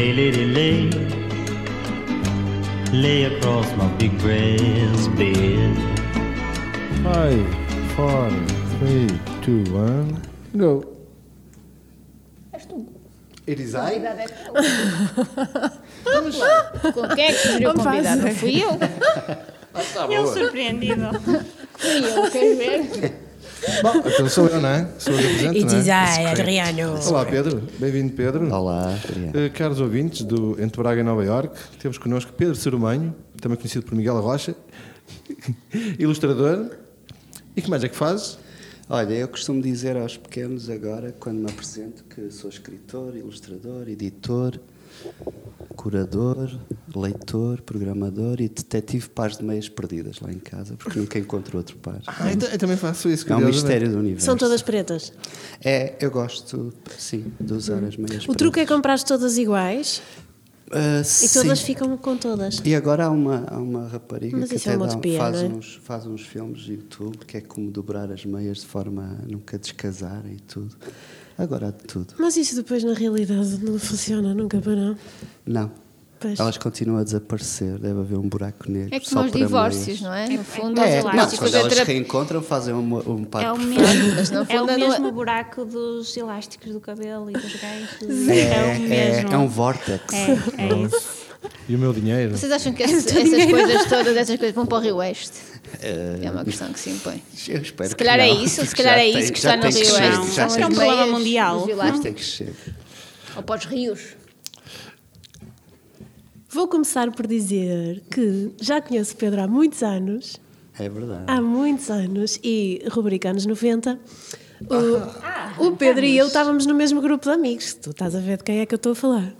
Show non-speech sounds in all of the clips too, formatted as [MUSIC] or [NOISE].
Lay, lady, lay. Lay across my big brass bed. Five, four, three, two, one, go. It is I? Com quem é que sugeriu o convidado? Não fui eu. Ele surpreendido. Fui eu, queres ver? [LAUGHS] Bom, então sou eu, não é? Sou eu que apresento, It não is é? I, Adriano. Olá, Pedro. Bem-vindo, Pedro. Olá, Adriano. Eh, caros ouvintes do Entre Braga e Nova Iorque, temos connosco Pedro Cerumanho, também conhecido por Miguel Rocha, [LAUGHS] ilustrador. E que mais é que fazes? Olha, eu costumo dizer aos pequenos agora, quando me apresento, que sou escritor, ilustrador, editor, curador, leitor, programador e detetive pares de meias perdidas lá em casa, porque nunca encontro outro par. Ah, então eu também faço isso. É um mistério do universo. São todas pretas. É, eu gosto, sim, de usar as meias O truque é pretas. comprar todas iguais Ah, e todas sim. ficam com todas. E agora há uma, há uma rapariga Mas que é até dá- utopia, faz, é? uns, faz uns filmes de YouTube que é como dobrar as meias de forma a nunca descasarem e tudo. Agora há de tudo. Mas isso depois na realidade não funciona nunca para não. Não. Pois. Elas continuam a desaparecer, deve haver um buraco negro. É só como os divórcios, meias. não é? No fundo, Mas É, eu não, quando fazer elas terapia- reencontram, fazem um, um par É o mesmo, Mas não é o mesmo [LAUGHS] buraco dos elásticos do cabelo e dos ganchos. É, É, o é, mesmo. é um vórtex. É, é isso. E o meu dinheiro? Vocês acham que [LAUGHS] essas coisas todas, essas coisas vão para o Rio Oeste? É uma questão que se impõe. Eu espero Se que calhar é não, isso, se calhar é tem- isso que está no Rio que Oeste. chegar, já Acho que é um problema mundial. tem- que chegar. Ou para os rios. Vou começar por dizer que já conheço o Pedro há muitos anos, É verdade. há muitos anos, e rubrica anos 90. O, o Pedro e eu estávamos no mesmo grupo de amigos. Tu estás a ver de quem é que eu estou a falar.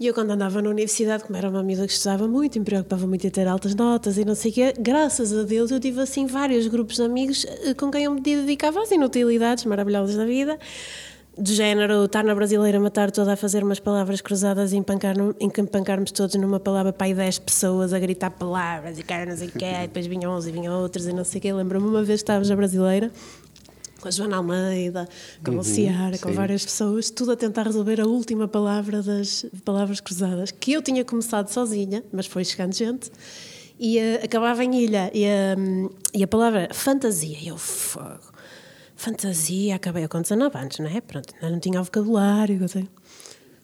E eu, quando andava na universidade, como era uma amiga que estudava muito, me preocupava muito em ter altas notas e não sei o quê, graças a Deus eu tive assim vários grupos de amigos eh, com quem eu me dedicava às inutilidades maravilhosas da vida. Do género, estar na brasileira, matar toda a fazer umas palavras cruzadas e empancar, empancarmos todos numa palavra para aí 10 pessoas a gritar palavras e cara não sei o quê, e depois vinham uns e vinham outros e não sei o quê. Lembro-me uma vez que estávamos na brasileira com a Joana Almeida, com a Ciara, com sim. várias pessoas, tudo a tentar resolver a última palavra das palavras cruzadas, que eu tinha começado sozinha, mas foi chegando gente, e eh, acabava em ilha, e, eh, e a palavra fantasia, e eu, fogo, fantasia, acabei com 19 anos, não é? Pronto, ainda não tinha vocabulário, sei.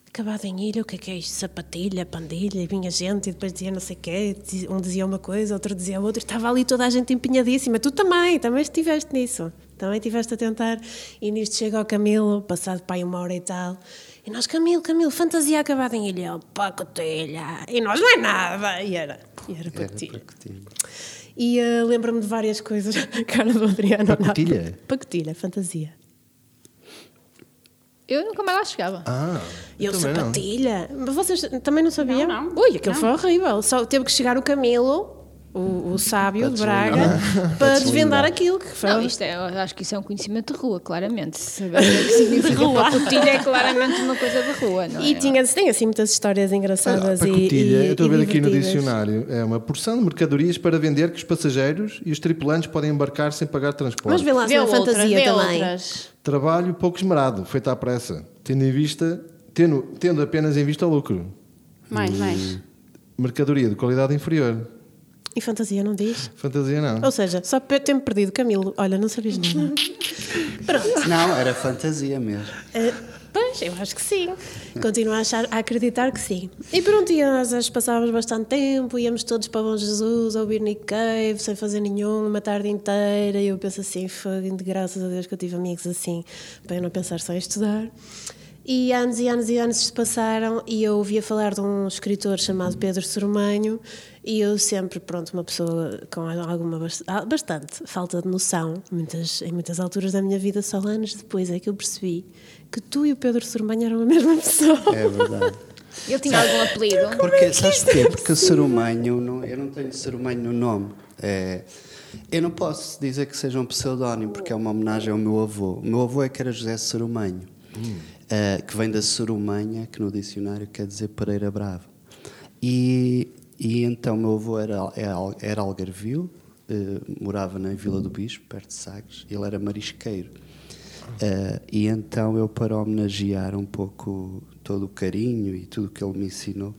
Acabado em ilha, o que é que é isto? Sapatilha, pandilha, e vinha gente e depois dizia não sei o quê, um dizia uma coisa, outro dizia outra, estava ali toda a gente empenhadíssima. Tu também, também estiveste nisso, também estiveste a tentar. E nisto chega ao Camilo, passado para aí uma hora e tal, e nós, Camilo, Camilo, fantasia acabada em ilha, Ele, pacotilha, e nós não é nada, e era, e era pacotilha. E eh, lembro-me de várias coisas, [LAUGHS] cara do Adriano. Pacotilha? Pacotilha, fantasia. Eu nunca mais lá chegava. Ah, eu, não. sapatilha. Mas vocês também não sabiam? Não, não. Ui, aquilo Não. foi horrível. Só teve que chegar o Camilo, o, o sábio de Braga, para desvendar aquilo que foi. Não, isto é, acho que isso é um conhecimento de rua, claramente. [LAUGHS] Saber o que é que significa pacotilha é claramente uma coisa de rua, não é? E tinha, tem assim muitas histórias Ah, engraçadas e, pacotilha, e, eu estou a e ver aqui no dicionário, é uma porção de mercadorias para vender que os passageiros e os tripulantes podem embarcar sem pagar transporte. Mas vê lá Vê é outras, fantasia vê também. outras. Trabalho pouco esmerado, feito à pressa, tendo em vista, tendo, tendo apenas em vista o lucro. Mais, mais. Mercadoria de qualidade inferior. E fantasia não diz? Fantasia não. Ou seja, só por ter-me perdido, Camilo, olha, não sabias nada. [LAUGHS] Pronto. Não, era fantasia mesmo. Eh, pois, eu acho que sim. Continuo a, achar, a acreditar que sim. E pronto, e nós passávamos bastante tempo, íamos todos para Bom Jesus a ouvir Nick Cave, sem fazer nenhum, uma tarde inteira. E eu penso assim, foi de graças a Deus que eu tive amigos assim, para eu não pensar só em estudar. E anos e anos e anos se passaram e eu ouvia falar de um escritor chamado Pedro Sormanho e eu sempre, pronto, uma pessoa com alguma ah, bastante falta de noção, muitas, em muitas alturas da minha vida, só anos depois é que eu percebi que tu e o Pedro Sormanho eram a mesma [LAUGHS] pessoa. É verdade. Ele tinha algum apelido? Porque, sabes porquê? Porque o não, eu não tenho ser humano no nome. É, eu não posso dizer que seja um pseudónimo, porque é uma homenagem ao meu avô. O meu avô é que era José Serumanho, eh, que vem da Serumanha, que no dicionário quer dizer Pereira Bravo. E, e então, meu avô era, era, era algarvio, eh, morava na Vila do Bispo, perto de Sagres, ele era marisqueiro. Eh, e então eu, para homenagear um pouco todo o carinho e tudo que ele me ensinou,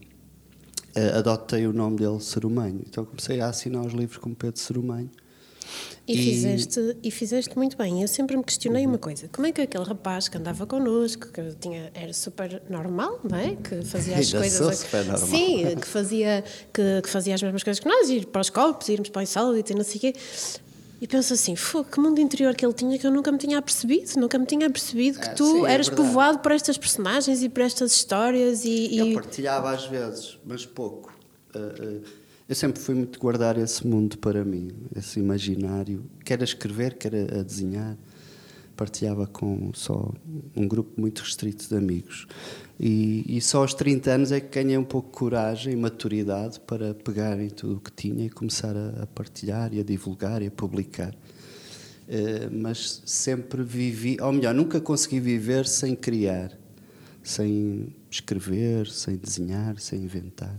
adotei o nome dele Serumanho. Então comecei a assinar os livros como Pedro Serumanho. E, Fizeste, e fizeste muito bem. Eu sempre me questionei Uhum. uma coisa: como é que aquele rapaz que andava connosco, que tinha, era super normal, não é? Que fazia as Ainda coisas. sou super normal. Sim, que fazia, que, que fazia as mesmas coisas que nós, ir para os copos, irmos para o insólito e não sei o quê. E penso assim, que mundo interior que ele tinha que eu nunca me tinha apercebido, nunca me tinha apercebido que Ah, tu sim, é eras verdade. povoado por estas personagens e por estas histórias e, Eu e- partilhava às vezes, mas pouco. Uh, uh, eu sempre fui muito guardar esse mundo para mim, esse imaginário, quer a escrever, quer a, desenhar. Partilhava com só um grupo muito restrito de amigos. E, e só aos 30 anos é que ganhei um pouco de coragem e maturidade para pegar em tudo o que tinha e começar a, a partilhar e a divulgar e a publicar. Uh, mas sempre vivi, ou melhor, nunca consegui viver sem criar, sem escrever, sem desenhar, sem inventar.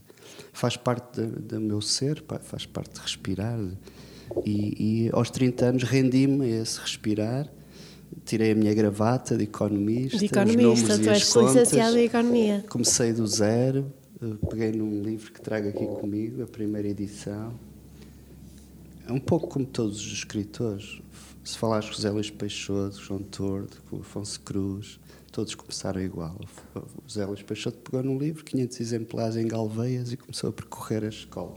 Faz parte do, meu ser, pá, faz parte de respirar. E, e aos 30 anos rendi-me a esse respirar, tirei a minha gravata de economista, de economista. Tu és licenciado em economia. Comecei do zero, eh, peguei num livro que trago aqui comigo, a primeira edição. É um pouco como todos os escritores. Se falares com José Luís Peixoto, João Tordo, com Afonso Cruz, todos começaram igual. O José Luís Peixoto pegou num livro, 500 exemplares em Galveias, e começou a percorrer a escola.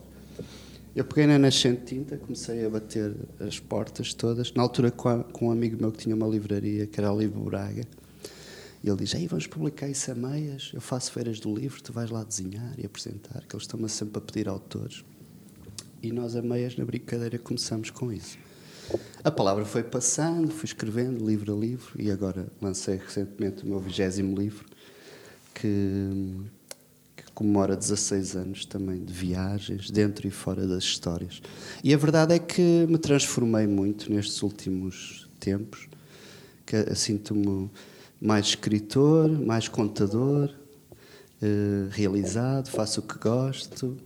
Eu peguei na nascente tinta, comecei a bater as portas todas. Na altura, com, um amigo meu que tinha uma livraria, que era o Livro Braga, e ele diz: Ei, vamos publicar isso a meias. Eu faço feiras do livro, tu vais lá desenhar e apresentar, que eles estão-me sempre a pedir autores. E nós, a meias, na brincadeira, começamos com isso. A palavra foi passando, fui escrevendo livro a livro e agora lancei recentemente o meu vigésimo livro, que, que comemora 16 anos também de viagens, dentro e fora das histórias. E a verdade é que me transformei muito nestes últimos tempos, que sinto-me mais escritor, mais contador, eh, realizado, faço o que gosto.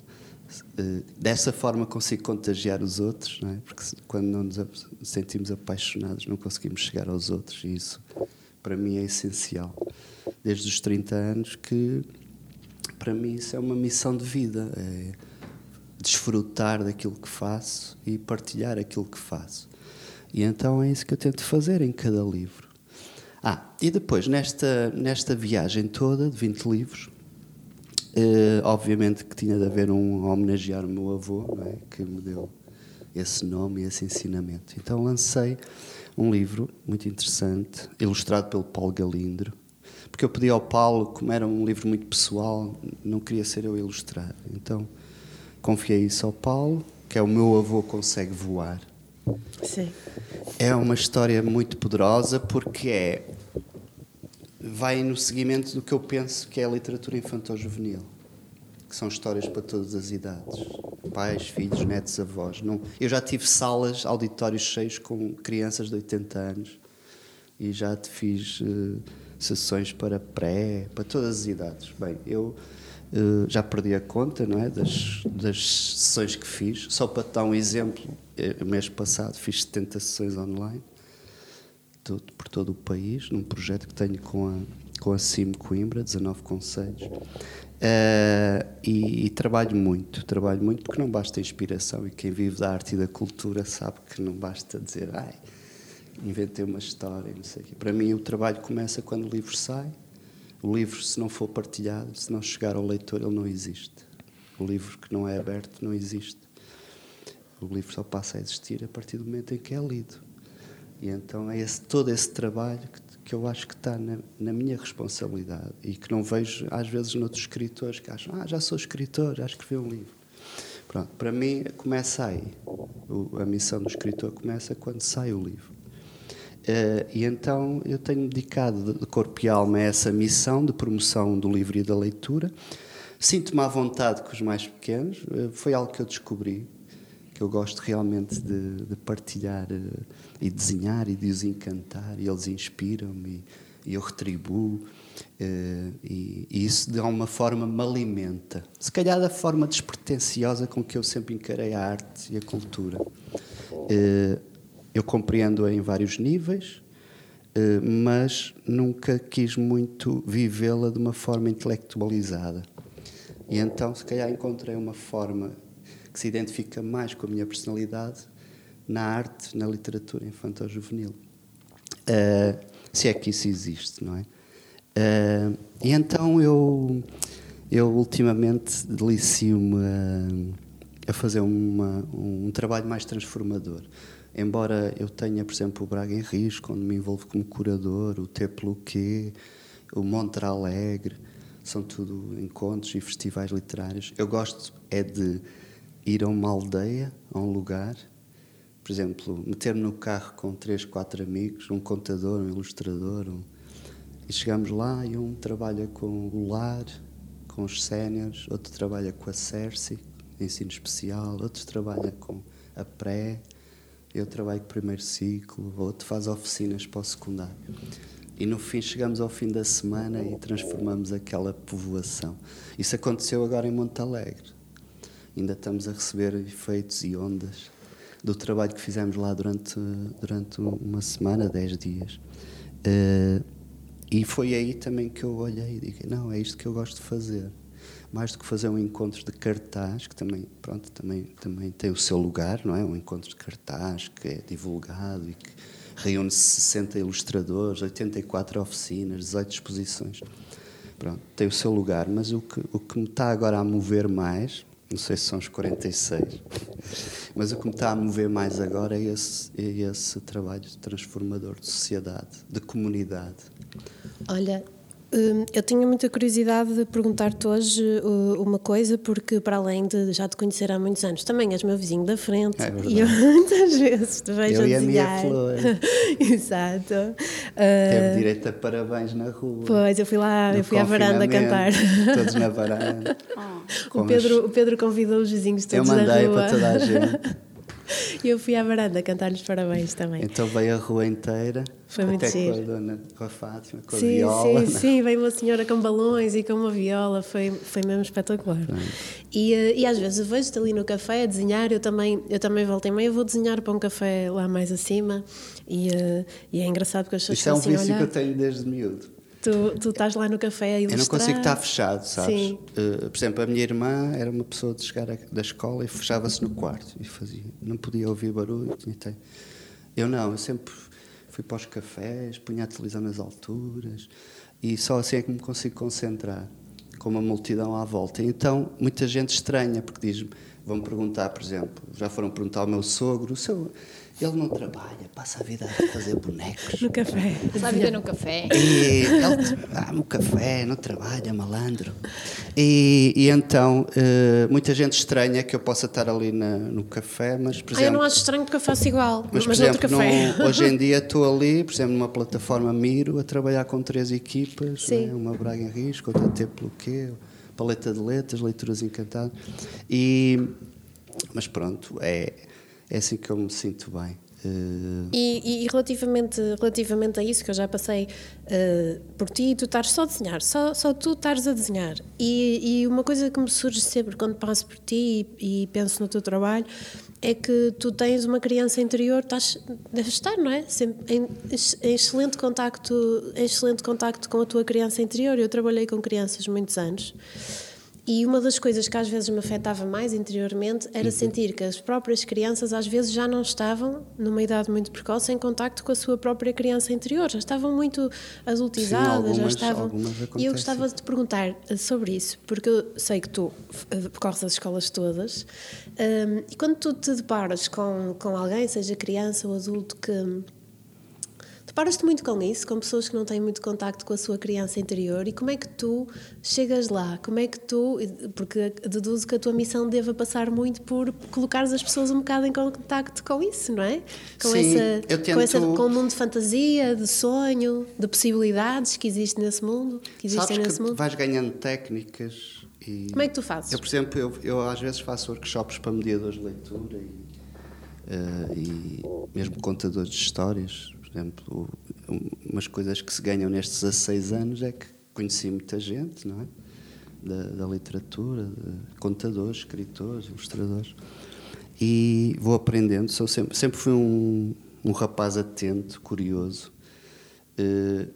Eh, dessa forma consigo contagiar os outros, não é? porque quando não nos sentimos apaixonados não conseguimos chegar aos outros e isso para mim é essencial. Desde os 30 anos que para mim isso é uma missão de vida, é desfrutar daquilo que faço e partilhar aquilo que faço. E então é isso que eu tento fazer em cada livro. Ah, e depois, nesta, nesta viagem toda de 20 livros, eh, obviamente que tinha de haver um homenagear o meu avô, é? que me deu esse nome e esse ensinamento. Então lancei um livro muito interessante, ilustrado pelo Paulo Galindro, porque eu pedi ao Paulo, como era um livro muito pessoal, não queria ser eu a ilustrar. Então confiei isso ao Paulo, que é o meu avô consegue voar. Sim. É uma história muito poderosa porque é vai no seguimento do que eu penso que é a literatura infantil-juvenil, que são histórias para todas as idades, pais, filhos, netos, avós. Não, eu já tive salas, auditórios cheios com crianças de 80 anos e já te fiz eh, sessões para pré, para todas as idades. Bem, eu eh, já perdi a conta não é, das, das sessões que fiz. Só para te dar um exemplo, eh, mês passado fiz 70 sessões online todo- por todo o país, num projeto que tenho com a, com a CIM Coimbra, 19 conselhos. Eh, e, e trabalho muito, trabalho muito porque não basta inspiração e quem vive da arte e da cultura sabe que não basta dizer ai, inventei uma história, não sei o quê. Para mim o trabalho começa quando o livro sai. O livro, se não for partilhado, se não chegar ao leitor, ele não existe. O livro que não é aberto não existe. O livro só passa a existir a partir do momento em que é lido. E então é esse, todo esse trabalho que, que eu acho que está na, na minha responsabilidade e que não vejo às vezes noutros escritores que acham, ah, já sou escritor, já escrevi um livro. Pronto, para mim começa aí. O- a missão do escritor começa quando sai o livro. Eh, e então eu tenho dedicado de, corpo e alma a essa missão de promoção do livro e da leitura. Sinto-me à vontade com os mais pequenos, eh, foi algo que eu descobri, que eu gosto realmente de, de partilhar eh, e desenhar e de os encantar, e eles inspiram-me e, eu retribuo. eh, e, e isso de alguma forma me alimenta. Se calhar da forma despretensiosa com que eu sempre encarei a arte e a cultura. Eh, eu compreendo em vários níveis, mas nunca quis muito vivê-la de uma forma intelectualizada. E então, se calhar, encontrei uma forma que se identifica mais com a minha personalidade na arte, na literatura infantil-juvenil. Uh, se é que isso existe, não é? Uh, e então eu, eu ultimamente delicio-me a, a, fazer uma, um trabalho mais transformador. Embora eu tenha, por exemplo, o Braga em Risco, onde me envolvo como curador, o T pelo Quê, o Montre Alegre, são tudo encontros e festivais literários. Eu gosto é de ir a uma aldeia, a um lugar, por exemplo, meter-me no carro com três, quatro amigos, um contador, um ilustrador, um... e chegamos lá e um trabalha com o lar, com os séniores, outro trabalha com a Cersei, ensino especial, outro trabalha com a pré, eu trabalho com o primeiro ciclo, outro faz oficinas para o secundário. E no fim chegamos ao fim da semana e transformamos aquela povoação. Isso aconteceu agora em Monte Alegre. Ainda estamos a receber efeitos e ondas do trabalho que fizemos lá durante, durante uma semana, dez dias. Uh, e foi aí também que eu olhei e digo, não, é isto que eu gosto de fazer. Mais do que fazer um encontro de cartaz, que também, pronto, também, também tem o seu lugar, não é? Um encontro de cartaz que é divulgado e que reúne 60 ilustradores, 84 oficinas, 18 exposições. Pronto, tem o seu lugar, mas o que, o que me está agora a mover mais, não sei se são os 46, mas o que me está a mover mais agora é esse, é esse trabalho transformador de sociedade, de comunidade. Olha, eu tinha muita curiosidade de perguntar-te hoje uh, uma coisa, porque para além de já te conhecer há muitos anos, também és meu vizinho da frente é e eu [LAUGHS] muitas vezes te vejo eu a e a minha flor. [LAUGHS] Exato. Teve Uh, direito a parabéns na rua. pois, eu fui lá, eu fui à varanda cantar. Todos na varanda. [LAUGHS] O Com Pedro, as- o Pedro convidou os vizinhos Eu todos na mandei rua. para toda a gente. E eu fui à varanda cantar-lhes parabéns também. Então veio a rua inteira. Foi muito até com a, giro. dona, com a Fátima, com a sim, viola. sim, sim, veio uma senhora com balões e com uma viola, foi, foi mesmo espetacular. E, eh, e às vezes eu vejo-te ali no café a desenhar, eu também, eu também voltei meio, vou desenhar para um café lá mais acima e, eh, e é engraçado porque as pessoas Isto é um assim a vício que eu olhar. tenho desde miúdo. Tu, tu estás lá no café a Eu não ilustrar. consigo estar fechado, sabes? Sim. Eh, por exemplo, a minha irmã era uma pessoa de chegar a- da escola e fechava-se no quarto e fazia, não podia ouvir barulho. Eu não, eu sempre fui para os cafés, punha a televisão nas alturas e só assim é que me consigo concentrar, com uma multidão à volta. Então, muita gente estranha, porque diz-me, vão perguntar, por exemplo, já foram perguntar ao meu sogro, o seu, ele não trabalha, passa a vida a fazer bonecos. No café. Sabe ver no café? E ele ah, no café, não trabalha, malandro. E, e então, eh, muita gente estranha que eu possa estar ali na- no café, mas, por Ah, eu exemplo. não acho estranho porque eu faço igual, mas, mas, por exemplo, café. no- hoje em dia [LAUGHS] estou ali, por exemplo, numa plataforma Miro, a trabalhar com três equipas: Sim. né? uma Braga em Risco, outra T pelo quê, paleta de letras, leituras encantadas. E, mas pronto, é, é assim que eu me sinto bem. Eh, E, e relativamente, relativamente a isso, que eu já passei eh, por ti, tu estás só a desenhar, só, só tu estás a desenhar. E, e uma coisa que me surge sempre quando passo por ti e, e penso no teu trabalho é que tu tens uma criança interior, estás, deves estar, não é? Sempre em, em excelente contacto, em excelente contacto com a tua criança interior. Eu trabalhei com crianças muitos anos. E uma das coisas que às vezes me afetava mais interiormente era sentir que as próprias crianças às vezes já não estavam, numa idade muito precoce, em contacto com a sua própria criança interior. Já estavam muito adultizadas, já algumas- estavam. algumas e eu gostava de te perguntar eh, sobre isso, porque eu sei que tu eh, percorres as escolas todas. hum, e quando tu te deparas com, com alguém, seja criança ou adulto, que Deparas-te muito com isso, com pessoas que não têm muito contacto com a sua criança interior e como é que tu chegas lá? Como é que tu, porque deduzo que a tua missão deva passar muito por colocares as pessoas um bocado em contacto com isso, não é? Com, Sim, essa, eu com, essa, tento- com o mundo de fantasia, de sonho, de possibilidades que existe nesse mundo, que existem sabes nesse que mundo. vais ganhando técnicas e. Como é que tu fazes? Eu, por exemplo, eu, eu às vezes faço workshops para mediadores de leitura e, eh, e mesmo contadores de histórias. Por exemplo, um- umas coisas que se ganham nestes 16 anos é que conheci muita gente, não é? Da, da literatura, contadores, escritores, ilustradores. E vou aprendendo. Sou sempre, sempre fui um, um rapaz atento, curioso. eh,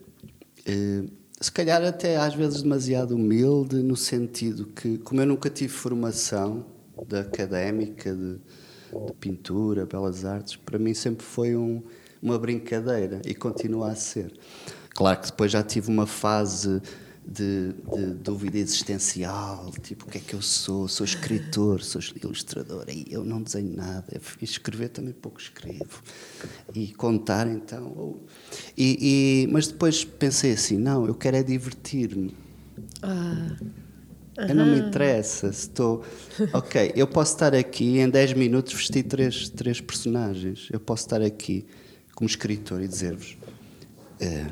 eh, se calhar até às vezes demasiado humilde, no sentido que, como eu nunca tive formação da académica de, de pintura, belas artes, para mim sempre foi um- uma brincadeira e continua a ser. Claro que depois já tive uma fase de, de dúvida existencial, tipo, o que é que eu sou? Sou escritor, sou ilustrador, aí eu não desenho nada, e escrever também pouco escrevo, e contar então. ou- E, e- mas depois pensei assim: não, eu quero é divertir-me. Eu não me interessa se estou. Ok, eu posso estar aqui e em 10 minutos vestir três, três personagens. Eu posso estar aqui como escritor e dizer-vos. eh,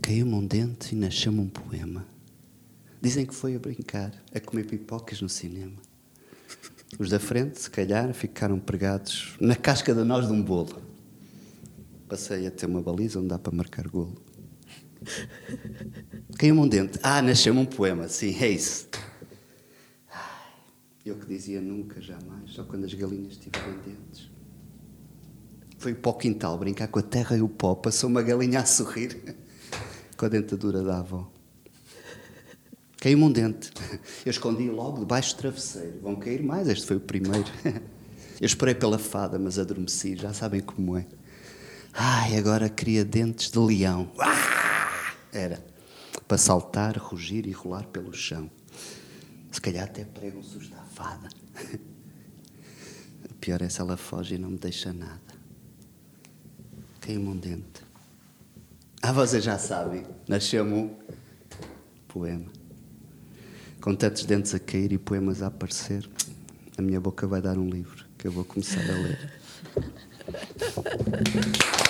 Caiu-me um dente e nasceu-me um poema. Dizem que foi a brincar, a comer pipocas no cinema. Os da frente, se calhar, ficaram pregados na casca da noz de um bolo. Passei a ter uma baliza onde dá para marcar golo. Caiu-me um dente. Ah, nasceu-me um poema. Sim, é isso. Eu que dizia nunca, jamais, só quando as galinhas tiverem dentes. Foi para o quintal brincar com a terra e o pó. Passou uma galinha a sorrir [LAUGHS] com a dentadura da avó. Caiu-me um dente. Eu escondi logo debaixo do travesseiro. Vão cair mais, este foi o primeiro. [LAUGHS] Eu esperei pela fada, mas adormeci, já sabem como é. Ai, agora queria dentes de leão. Era para saltar, rugir e rolar pelo chão. Se calhar até prego susto à fada. O [LAUGHS] pior é se ela foge e não me deixa nada. Caiu-me um dente. Ah, vocês já sabem. Nasceu-me um poema. Com tantos dentes a cair e poemas a aparecer, a minha boca vai dar um livro que eu vou começar a ler. [LAUGHS]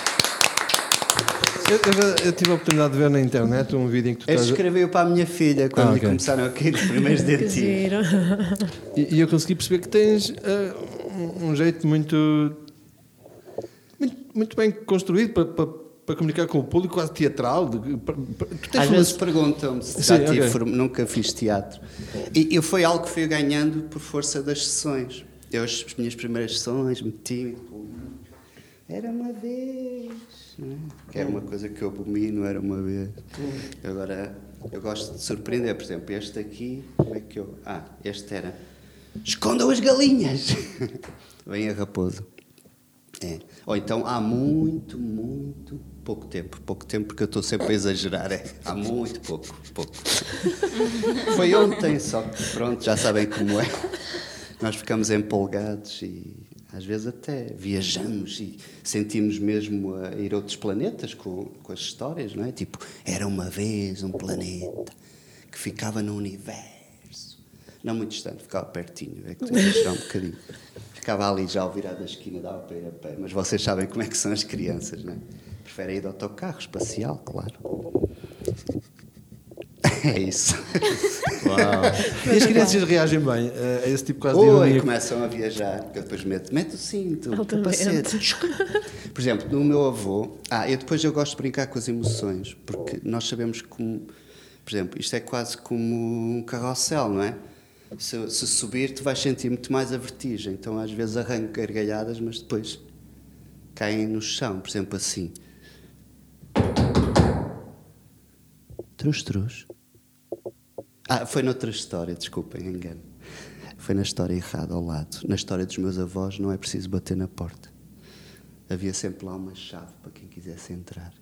Eu, eu já- eu tive a oportunidade de ver na internet um vídeo em que tu estás. escrevi para a minha filha quando Ah, lhe ok. começaram a cair os primeiros [LAUGHS] dentinhos. E, e eu consegui perceber que tens ah, um, jeito muito, muito. muito bem construído para, para, para comunicar com o público, quase teatral. de- para- para- tu tens Às vezes perguntam-me se Sim, já tive nunca fiz teatro. E, e foi algo que fui ganhando por força das sessões. Eu, as minhas primeiras sessões, meti Era uma vez. É? Que era uma coisa que eu abomino, era uma vez. Agora, eu gosto de surpreender. Por exemplo, este aqui, como é que eu. Ah, este era. Escondam as galinhas! [LAUGHS] Vem a raposa. É. Ou então há muito, muito pouco tempo. Pouco tempo porque eu estou sempre a exagerar. É. Há muito pouco, pouco. [LAUGHS] Foi ontem, só que pronto, já sabem como é. Nós ficamos empolgados e às vezes até viajamos e sentimos mesmo a ir a outros planetas com, com as histórias, não é? Tipo, era uma vez um planeta que ficava no universo. Não muito distante, ficava pertinho, é que exagerar um bocadinho. Ficava ali já ao virar da esquina, dava para a pé, mas vocês sabem como é que são as crianças, não é? Preferem ir de autocarro espacial, claro. É isso. E as crianças reagem bem a esse tipo quase de Oi, ironia. começam a viajar, que eu depois meto, mete o cinto, o capacete. Por exemplo, no meu avô, ah, eu depois eu gosto de brincar com as emoções, porque nós sabemos como, por exemplo, isto é quase como um carrossel, não é? Se, se subir, tu vais sentir muito mais a vertigem, então às vezes arranco gargalhadas, mas depois caem no chão, por exemplo, assim. Trus, trus. Ah, foi noutra história, desculpem, engano. Foi na história errada, ao lado. Na história dos meus avós não é preciso bater na porta. Havia sempre lá uma chave para quem quisesse entrar.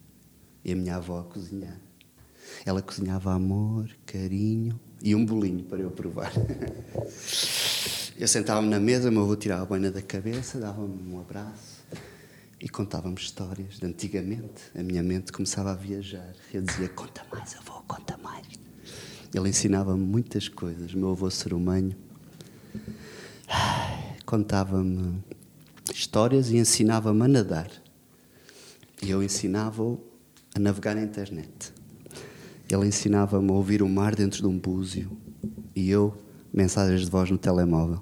E a minha avó a cozinhar. Ela cozinhava amor, carinho e um bolinho para eu provar. Eu sentava-me na mesa, meu avô tirava a boina da cabeça, dava-me um abraço e contávamos histórias de antigamente. A minha mente começava a viajar. Eu dizia: Conta mais, avô, conta mais. Ele ensinava-me muitas coisas. Meu avô serumanho ai, contava-me histórias e ensinava-me a nadar. E eu ensinava-o a navegar na internet. Ele ensinava-me a ouvir o mar dentro de um búzio e eu mensagens de voz no telemóvel.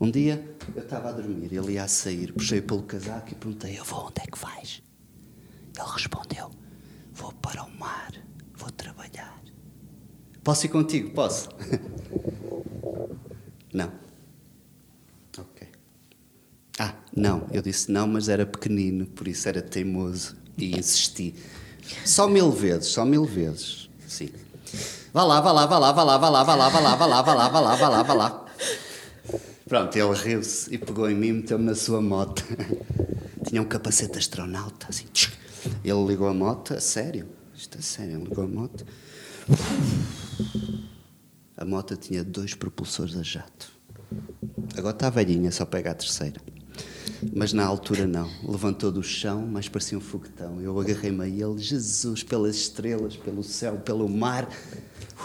Um dia eu estava a dormir, ele ia a sair, puxei pelo casaco e perguntei: Avô, onde é que vais? Ele respondeu: Vou para o mar, vou trabalhar. Posso ir contigo? Posso? Não. Ok. Ah, Não, eu disse não, mas era pequenino, por isso era teimoso e insisti. Só mil vezes, só mil vezes. Sim. Vá lá, vá lá, vá lá, vá lá, vá lá, vá lá, vá lá, vá lá, vá lá, vá lá, vá lá, vá lá. Pronto, ele riu-se e pegou em mim e meteu-me na sua moto. Tinha um capacete astronauta, assim. Ele ligou a moto, a sério, isto é sério, ele ligou a moto. A moto tinha dois propulsores a jato. Agora está velhinha, só pega a terceira. Mas na altura não. Levantou do chão, mas parecia um foguetão. Eu agarrei-me a ele, Jesus, pelas estrelas, pelo céu, pelo mar.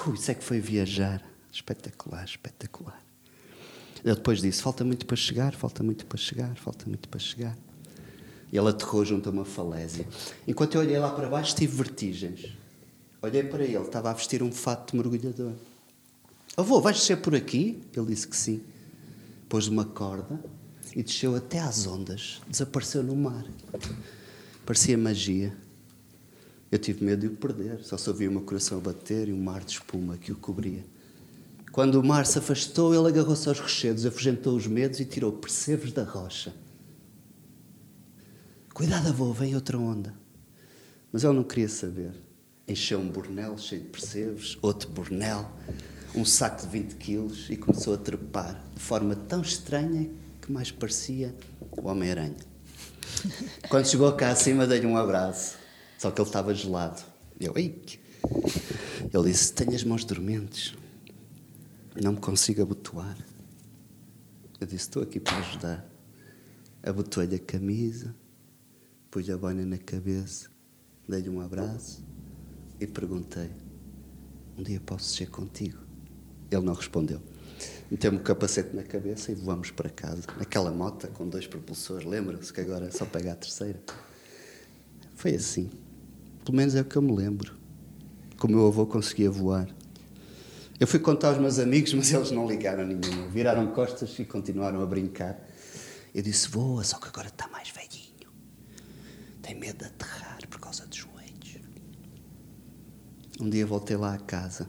Ui, isso é que foi viajar. Espetacular, espetacular. Ele depois disse: falta muito para chegar, falta muito para chegar, falta muito para chegar. E ele aterrou junto a uma falésia. Enquanto eu olhei lá para baixo, tive vertigens. Olhei para ele, estava a vestir um fato de mergulhador. Avô, vais descer por aqui? Ele disse que sim. Pôs uma corda e desceu até às ondas. Desapareceu no mar. Parecia magia. Eu tive medo de o perder. Só se ouvia o meu coração a bater e um mar de espuma que o cobria. Quando o mar se afastou, ele agarrou-se aos rochedos, afugentou os medos e tirou percebes da rocha. Cuidado, avô, vem outra onda. Mas ele não queria saber. Encheu um bornel cheio de percebes, outro bornel, um saco de 20 quilos e começou a trepar de forma tão estranha que mais parecia o Homem-Aranha. Quando chegou cá acima, dei-lhe um abraço, só que ele estava gelado. Eu, ei! Ele disse: Tenho as mãos dormentes, não me consigo abotoar. Eu disse: Estou aqui para ajudar. Abotoei-lhe a camisa, pus-lhe a boina na cabeça, dei-lhe um abraço e perguntei: Um dia posso ser contigo? Ele não respondeu. Meteu-me o capacete na cabeça e voamos para casa. Naquela moto com dois propulsores, lembram-se que agora é só pega a terceira. Foi assim. Pelo menos é o que eu me lembro. Como o meu avô conseguia voar. Eu fui contar aos meus amigos, mas eles não ligaram nenhuma. Viraram costas e continuaram a brincar. Eu disse: voa, só que agora está mais velhinho. Tem medo de aterrar por causa dos joelhos. Um dia voltei lá à casa.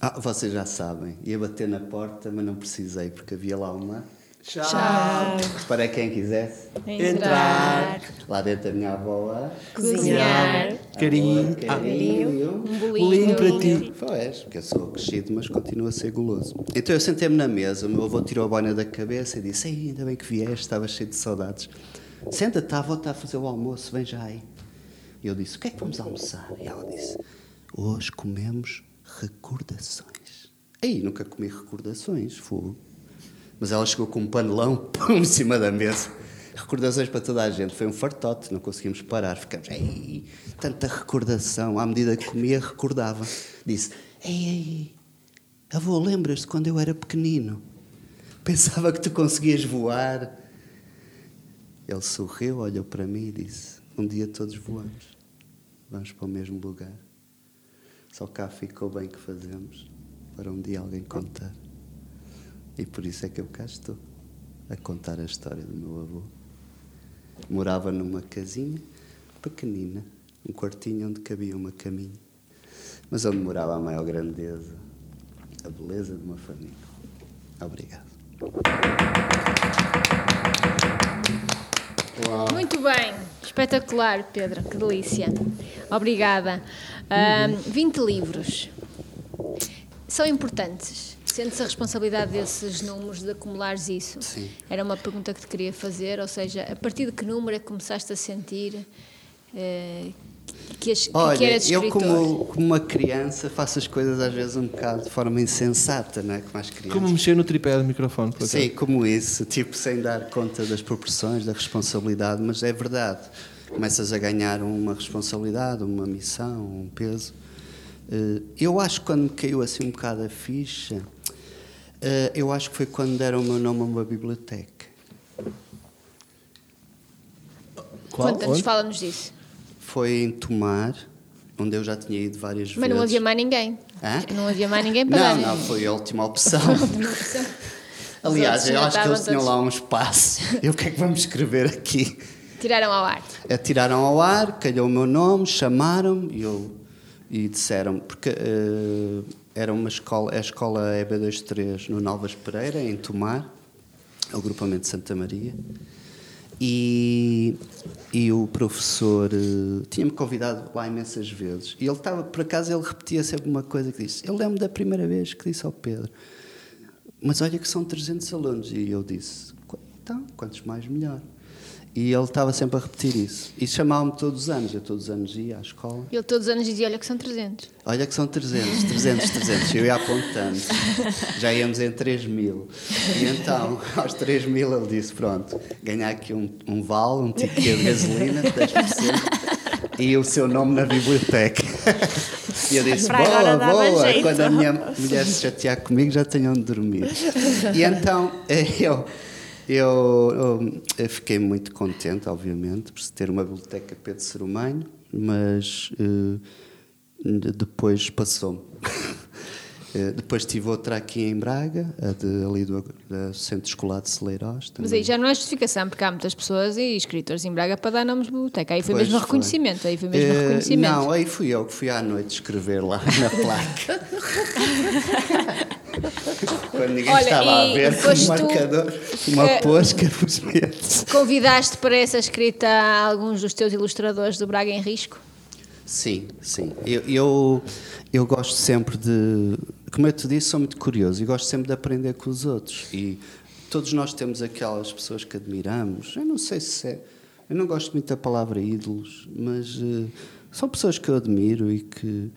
Ah, vocês já sabem. Ia bater na porta, mas não precisei, porque havia lá uma. Chave. Para quem quisesse. Entrar. Lá dentro a minha avó a. Cozinhar. Carinho. Amor, carinho um Um Bolinho para ti. Pois, porque eu sou crescido, mas continuo a ser guloso. Então eu sentei-me na mesa, o meu avô tirou a boina da cabeça e disse: ainda bem que vieste, estava cheio de saudades. Senta-te, a avó está a fazer o almoço, vem já aí. Eu disse: O que é que vamos almoçar? E ela disse: Hoje comemos recordações. Ei, nunca comi recordações, fogo. Mas ela chegou com um panelão [LAUGHS] pum, em cima da mesa. Recordações para toda a gente. Foi um fartote, não conseguimos parar. Ficamos, ei, tanta recordação. À medida que comia, recordava. Disse, ei, ei, avô, lembras-te quando eu era pequenino? Pensava que tu conseguias voar. Ele sorriu, olhou para mim e disse, um dia todos voamos. Vamos para o mesmo lugar. Só cá ficou bem que fazemos para um dia alguém contar. E por isso é que eu cá estou, a contar a história do meu avô. Morava numa casinha pequenina, um quartinho onde cabia uma caminha, mas onde morava a maior grandeza, a beleza de uma família. Obrigado. Muito bem, espetacular, Pedro, que delícia. Obrigada. Ahm, 20 livros são importantes. Sentes a responsabilidade desses números, de acumulares isso? Sim. Era uma pergunta que te queria fazer, ou seja, a partir de que número é que começaste a sentir eh, que, as, que Olha, eras eu como, como uma criança faço as coisas às vezes um bocado de forma insensata, não é? Como as crianças. Como mexer no tripé do microfone, por. Sim, como isso, tipo, sem dar conta das proporções, da responsabilidade, mas é verdade. Começas a ganhar uma responsabilidade, uma missão, um peso. Eh, Eu acho que quando me caiu assim um bocado a ficha, eh, eu acho que foi quando deram o meu nome a uma biblioteca. Conta-nos, fala-nos disso. Foi em Tomar, onde eu já tinha ido várias Mas vezes. não havia mais ninguém. Hã? Não havia mais ninguém para Não, dar. não, foi a última opção. [LAUGHS] Aliás, eu acho que eles tinham todos- lá um espaço. E o que é que vamos escrever aqui? Tiraram ao ar. Atiraram ao ar, calhou o meu nome, chamaram e eu e disseram porque eh, era uma escola, a escola EB23 no Novas Pereira em Tomar agrupamento de Santa Maria. E, e o professor eh, tinha-me convidado lá imensas vezes. E ele estava, por acaso, ele repetia sempre uma coisa que disse. Eu lembro da primeira vez que disse ao Pedro: Mas olha que são 300 alunos. E eu disse: "Qu- Então, quantos mais, melhor. E ele estava sempre a repetir isso. E chamava-me todos os anos. Eu todos os anos ia à escola. Ele todos os anos dizia: Olha, que são 300. Olha que são 300, 300, 300. Eu ia apontando. Já íamos em 3 mil. E então, [LAUGHS] aos 3 mil, ele disse: Pronto, ganhar aqui um, um vale, um ticket de gasolina, 10%, e o seu nome na biblioteca. E eu disse: Para Boa, boa. jeito. Quando a minha mulher se chatear comigo, já tenho onde dormir. E então, [LAUGHS] eu. Eu, eu- fiquei muito contente, obviamente, por ter uma biblioteca Pedro Cerumanho, mas eh, de- depois passou-me. [LAUGHS] Eh, depois tive outra aqui em Braga, a de, ali do, do Centro Escolar de Celeiros. Mas aí já não é justificação, porque há muitas pessoas e escritores em Braga para dar nomes de biblioteca. Aí foi Pois mesmo foi. reconhecimento. Aí foi mesmo Eh, reconhecimento. Não, aí fui eu que fui à noite escrever lá na placa. [LAUGHS] [LAUGHS] Quando ninguém Olha, estava a ver, um marcador, uma posca [LAUGHS] nos medos. Convidaste para essa escrita alguns dos teus ilustradores do Braga em Risco? Sim, sim. Eu, eu, eu gosto sempre de. Como eu te disse, sou muito curioso e gosto sempre de aprender com os outros. E todos nós temos aquelas pessoas que admiramos. Eu não sei se é. Eu não gosto muito da palavra ídolos, mas eh, são pessoas que eu admiro e que,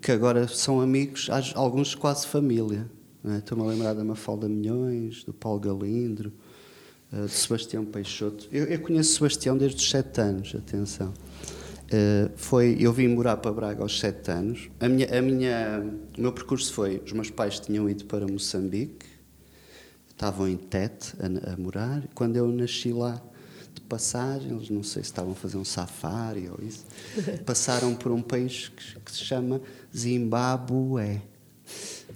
que agora são amigos, alguns quase família. é? Estou-me a lembrar da Mafalda Milhões, do Paulo Galindro, eh, de Sebastião Peixoto. Eu, eu conheço Sebastião desde os sete anos, atenção. Uh, foi, eu vim morar para Braga aos sete anos. A minha, a minha, o meu percurso foi: os meus pais tinham ido para Moçambique, estavam em Tete a, a morar. Quando eu nasci lá passagem, eles não sei se estavam a fazer um safari ou isso, [LAUGHS] passaram por um país que, que se chama Zimbábue,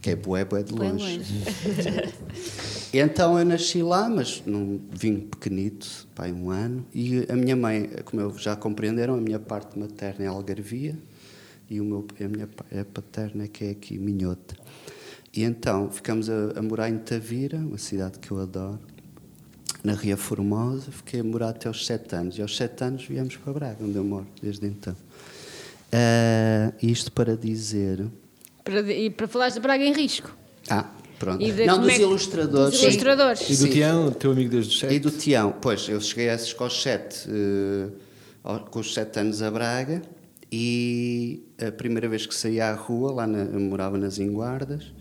que é bué, bué de longe. [LAUGHS] então eu nasci lá, mas não vim pequenito, pai, um ano. E a minha mãe, como eu já compreenderam, a minha parte materna é Algarvia e o meu, a minha a paterna é que é aqui, Minhota. E então ficamos a, a morar em Tavira, uma cidade que eu adoro, na Ria Formosa. Fiquei a morar até aos sete anos. E aos sete anos viemos para Braga, onde eu moro desde então. Ah, isto para dizer. Para, e para falares de Braga em Risco. Ah, pronto. E de não, dos é que- ilustradores. dos sim. ilustradores. E do Sim. Tião, teu amigo desde os E sete. do Tião, pois, eu cheguei a esses com os sete, ao- com os sete anos a Braga e a primeira vez que saí à rua, lá na, eu morava nas Inguardas,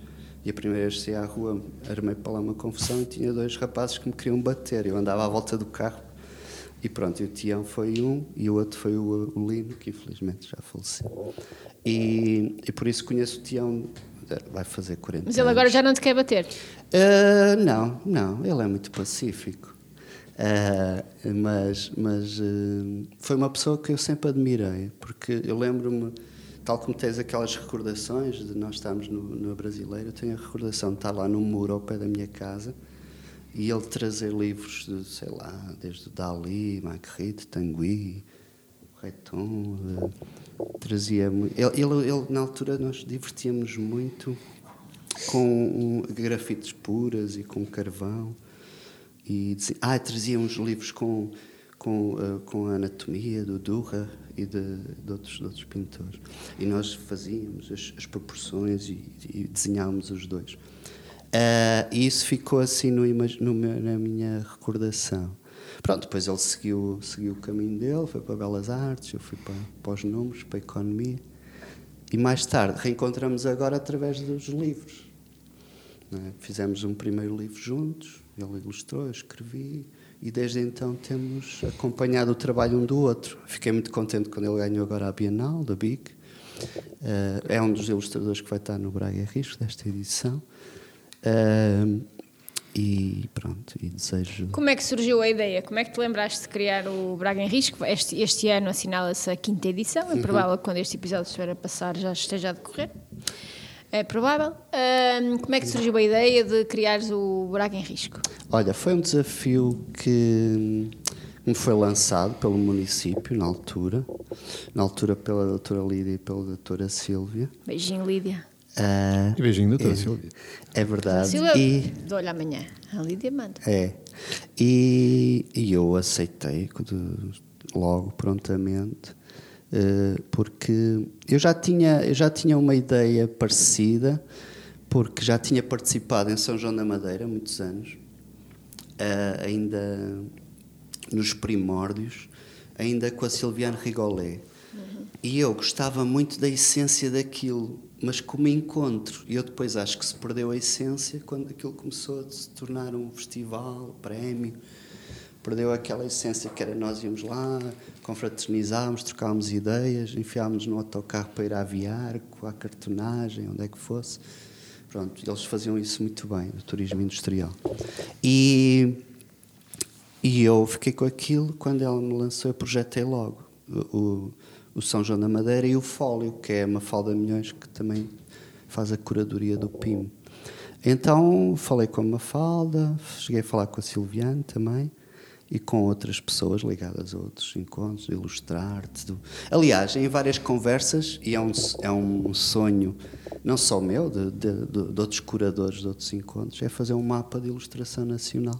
e a primeira vez que saí à rua armei para lá uma confusão e tinha dois rapazes que me queriam bater. Eu andava à volta do carro e pronto, e o Tião foi um e o outro foi o, o Lino, que infelizmente já faleceu. E, e por isso conheço o Tião, vai fazer 40 Mas ele anos. agora já não te quer bater. Ah, não, não, ele é muito pacífico. Ah, mas mas ah, foi uma pessoa que eu sempre admirei, porque eu lembro-me, tal como tens aquelas recordações de nós estarmos no, no Brasileiro, eu tenho a recordação de estar lá no muro ao pé da minha casa e ele trazer livros de, sei lá, desde Dali, Magritte, Tanguy, Breton, ah, trazia ele, ele, ele, na altura nós divertíamos muito com um, grafites puras e com carvão. E dizia- ah, trazia uns livros com, com, eh, com a anatomia do Durra e de, de outros, de outros pintores. E nós fazíamos as, as proporções e, e desenhávamos os dois. Ah, e isso ficou assim no, no meu- na minha recordação. Pronto, depois ele seguiu, seguiu o caminho dele, foi para Belas Artes, eu fui para, para os números, para a economia. E mais tarde reencontramos agora através dos livros. é? Fizemos um primeiro livro juntos, ele ilustrou, eu escrevi, e desde então temos acompanhado o trabalho um do outro. Fiquei muito contente quando ele ganhou agora a Bienal, da BIC. Eh, é um dos ilustradores que vai estar no Braga Risco desta edição. Eh, e pronto, e desejo. Como é que surgiu a ideia? Como é que te lembraste de criar o Braga em Risco? Este, este ano assinala-se a quinta edição. Uhum. É provável que quando este episódio estiver a passar já esteja a decorrer. É provável. Como é que surgiu a ideia de criares o Braga em Risco? Olha, foi um desafio que me foi lançado pelo município na altura, na altura pela doutora Lídia e pela doutora Sílvia. Beijinho, Lídia. Ah, E beijinho, doutora é, Silvia. É verdade. Silvia, E, dou-lhe amanhã. A Lídia manda. é. E, e eu aceitei logo, prontamente, porque eu já, tinha, eu já tinha uma ideia parecida, porque já tinha participado em São João da Madeira muitos anos, eh, ainda nos primórdios, ainda com a Silviane Rigolet. E eu gostava muito da essência daquilo, mas como encontro. E eu depois acho que se perdeu a essência quando aquilo começou a se tornar um festival, prémio. Perdeu aquela essência que era nós íamos lá, confraternizávamos, trocávamos ideias, enfiávamos no autocarro para ir a aviar, com a cartonagem, onde é que fosse. Pronto, eles faziam isso muito bem, o turismo industrial. E, e eu fiquei com aquilo, quando ela me lançou, eu projetei logo o, o São João da Madeira e o Fólio, que é uma Falda Milhões, que também faz a curadoria do PIM. Então falei com a Mafalda, cheguei a falar com a Silviane também e com outras pessoas ligadas a outros encontros, ilustrar-te. do- Aliás, em várias conversas, e é um, é um sonho, não só meu, de, de, de- de outros curadores de outros encontros, é fazer um mapa de ilustração nacional,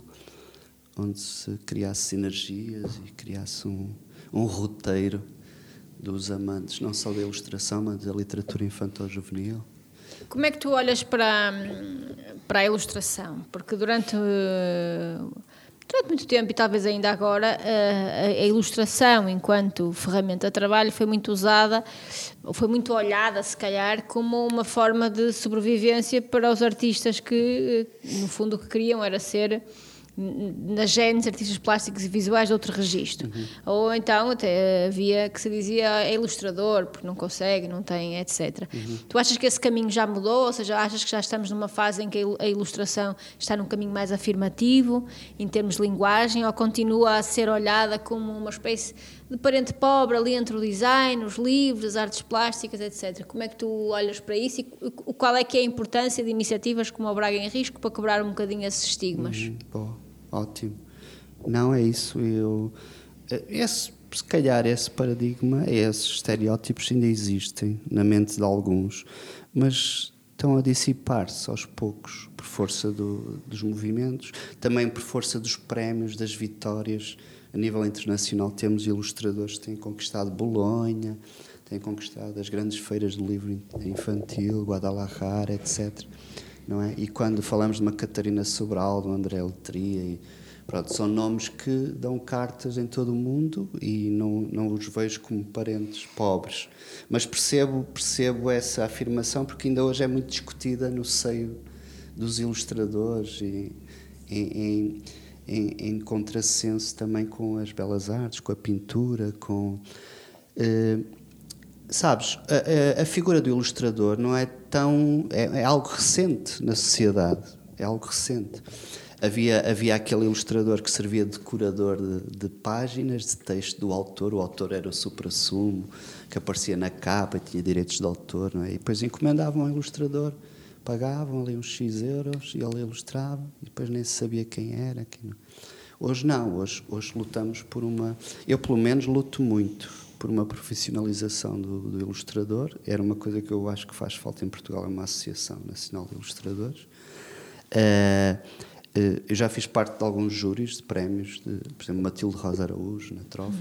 onde se criasse sinergias e criasse um, um roteiro dos amantes, não só da ilustração, mas da literatura infantil-juvenil. Como é que tu olhas para, para a ilustração? Porque durante, eh, durante muito tempo, e talvez ainda agora, eh, a, a ilustração enquanto ferramenta de trabalho foi muito usada, ou foi muito olhada, se calhar, como uma forma de sobrevivência para os artistas que, eh, no fundo, o que queriam era ser nas genes artistas plásticos e visuais de outro registro. Ou então até havia que se dizia é ilustrador, porque não consegue, não tem, etc. Tu achas que esse caminho já mudou? Ou seja, achas que já estamos numa fase em que a il- a ilustração está num caminho mais afirmativo, em termos de linguagem, ou continua a ser olhada como uma espécie de parente pobre ali entre o design, os livros, as artes plásticas, etc. Como é que tu olhas para isso e qual é que é a importância de iniciativas como o Braga em Risco para quebrar um bocadinho esses estigmas? Uhum, ótimo. Não é isso. Eu, esse, se calhar esse paradigma, esses estereótipos ainda existem na mente de alguns, mas estão a dissipar-se aos poucos por força do- dos movimentos, também por força dos prémios, das vitórias. A nível internacional temos ilustradores que têm conquistado Bolonha, têm conquistado as grandes feiras do livro infantil, Guadalajara, etc não é? E quando falamos de uma Catarina Sobral, do André Letria, e, pronto, são nomes que dão cartas em todo o mundo e não, não os vejo como parentes pobres. Mas percebo, percebo essa afirmação porque ainda hoje é muito discutida no seio dos ilustradores e em, em, em, em contrassenso também com as belas artes, com a pintura, com... eh, Sabes, a, a- a figura do ilustrador não é tão. É, é algo recente na sociedade. É algo recente. Havia, havia aquele ilustrador que servia de curador de, de páginas, de texto do autor. O autor era o supra-sumo, que aparecia na capa e tinha direitos de autor. Não é? E depois encomendavam ao ilustrador, pagavam ali uns X euros e ele ilustrava, e depois nem se sabia quem era. Quem não. Hoje não, hoje, hoje lutamos por uma. Eu, pelo menos, luto muito por uma profissionalização do, do ilustrador. Era uma coisa que eu acho que faz falta em Portugal, é uma Associação Nacional de Ilustradores. Eh, eh, eu já fiz parte de alguns júris de prémios, de, por exemplo, Matilde Rosa Araújo, na Trofa.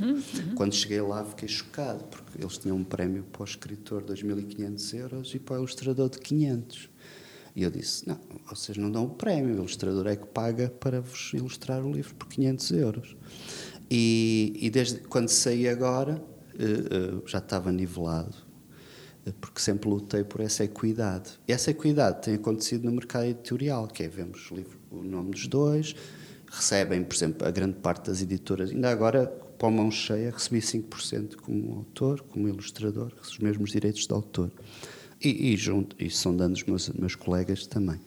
Quando cheguei lá fiquei chocado, porque eles tinham um prémio para o escritor de 2.500 euros e para o ilustrador de 500. E eu disse, não, vocês não dão o prémio, o ilustrador é que paga para vos ilustrar o livro por 500 euros. E, e desde quando saí agora, já estava nivelado, eh, porque sempre lutei por essa equidade. E essa equidade tem acontecido no mercado editorial, que é, vemos livro, o nome dos dois, recebem, por exemplo, a grande parte das editoras, ainda agora, para a mão cheia, recebi 5% como autor, como ilustrador, os mesmos direitos de autor. E, e, junto, e os meus, meus colegas também.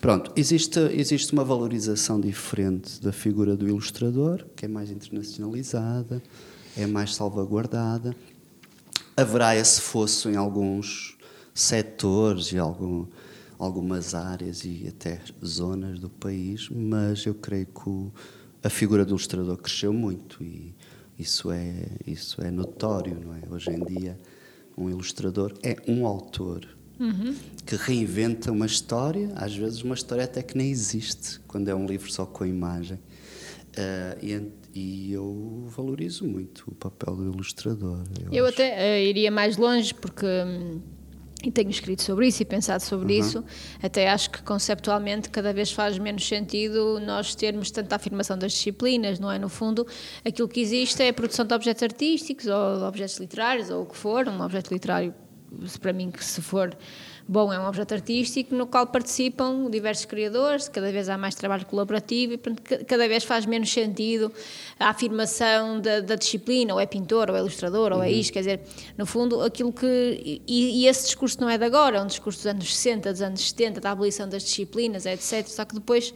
Pronto, existe, existe uma valorização diferente da figura do ilustrador, que é mais internacionalizada, é mais salvaguardada. Haverá esse fosso em alguns setores e algum, algumas áreas e até zonas do país, mas eu creio que o, a figura do ilustrador cresceu muito e isso é, isso é notório, não é? Hoje em dia, um ilustrador é um autor que reinventa uma história, às vezes uma história até que nem existe, quando é um livro só com imagem. Ah, e, e eu valorizo muito o papel do ilustrador. Eu acho. até eh, iria mais longe porque hum, e tenho escrito sobre isso e pensado sobre isso. Até acho que conceptualmente cada vez faz menos sentido nós termos tanta afirmação das disciplinas, não é? No fundo, aquilo que existe é a produção de objetos artísticos ou de objetos literários ou o que for. Um objeto literário, para mim, que se for bom, é um objeto artístico no qual participam diversos criadores, cada vez há mais trabalho colaborativo e portanto, ca- cada vez faz menos sentido a afirmação da, da disciplina, ou é pintor, ou é ilustrador, ou é isto, quer dizer, no fundo, aquilo que. E, e esse discurso não é de agora, é um discurso dos anos 60, dos anos 70, da abolição das disciplinas, etc. Só que depois.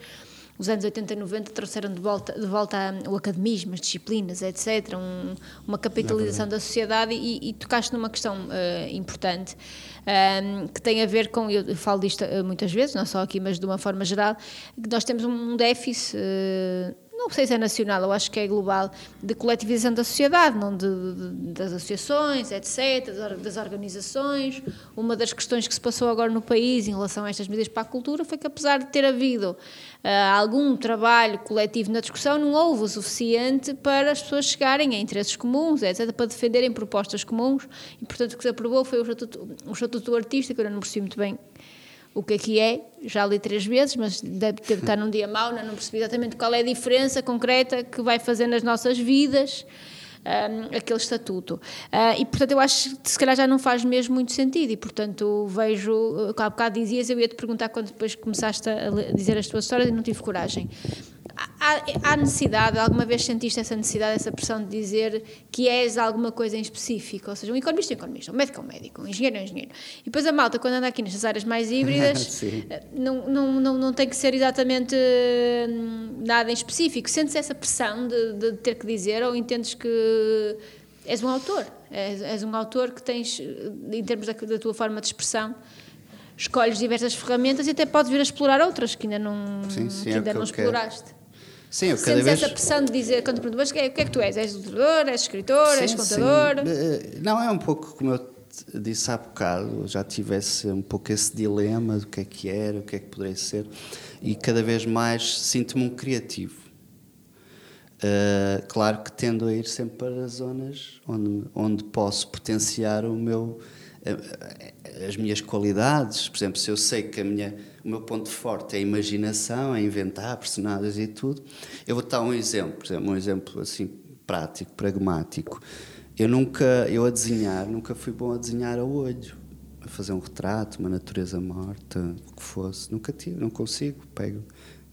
Os anos 80 e 90 trouxeram de volta, de volta o academismo, as disciplinas, etc. Um, uma capitalização da sociedade e, e tocaste numa questão eh, importante ehm, que tem a ver com, eu falo disto eh, muitas vezes, não só aqui, mas de uma forma geral, que nós temos um déficit, eh, não sei se é nacional, eu acho que é global, de coletivização da sociedade, não de, de- das associações, etc., das, or- das organizações. Uma das questões que se passou agora no país em relação a estas medidas para a cultura foi que, apesar de ter havido ah, algum trabalho coletivo na discussão, não houve o suficiente para as pessoas chegarem a interesses comuns, etc., para defenderem propostas comuns. E, portanto, o que se aprovou foi o Estatuto, o estatuto que eu não percebi muito bem o que é que é, já li três vezes, mas deve estar num dia mau, não, percebi exatamente qual é a diferença concreta que vai fazer nas nossas vidas hum, aquele estatuto. Ah, e, portanto, eu acho que se calhar já não faz mesmo muito sentido e, portanto, vejo, uh, há bocado dizias, eu ia-te perguntar quando depois começaste a dizer as tuas histórias e não tive coragem. Há, há necessidade, alguma vez sentiste essa necessidade, essa pressão de dizer que és alguma coisa em específico? Ou seja, um economista é um economista, um médico é um médico, um engenheiro é um engenheiro. E depois a malta, quando anda aqui nestas áreas mais híbridas, [LAUGHS] eh, não, não, não, não tem que ser exatamente hum, nada em específico. Sentes essa pressão de, de ter que dizer ou entendes que és um autor? És, és um autor que tens, eh, em termos da, da tua forma de expressão, escolhes diversas ferramentas e até podes vir a explorar outras que ainda não, Sim, sim, que é o ainda que não eu quero. Sim, eu cada Sentes vez. essa pressão de dizer, quando perguntas, mas o que é o que é que tu és? És ilustrador, és escritor, és Sim, contador? sim. Eh, Não, é um pouco como eu disse há bocado, já tivesse um pouco esse dilema do que é que era, o que é que poderia ser, e cada vez mais sinto-me um criativo. Eh, claro que tendo a ir sempre para zonas onde, onde posso potenciar o meu, eh, as minhas qualidades. Por exemplo, se eu sei que a minha, o meu ponto forte é a imaginação, é inventar personagens e tudo, eu vou dar um exemplo, um exemplo assim prático, pragmático. Eu nunca, eu a desenhar, nunca fui bom a desenhar a olho, a fazer um retrato, uma natureza morta, o que fosse. Nunca tive, não consigo, pego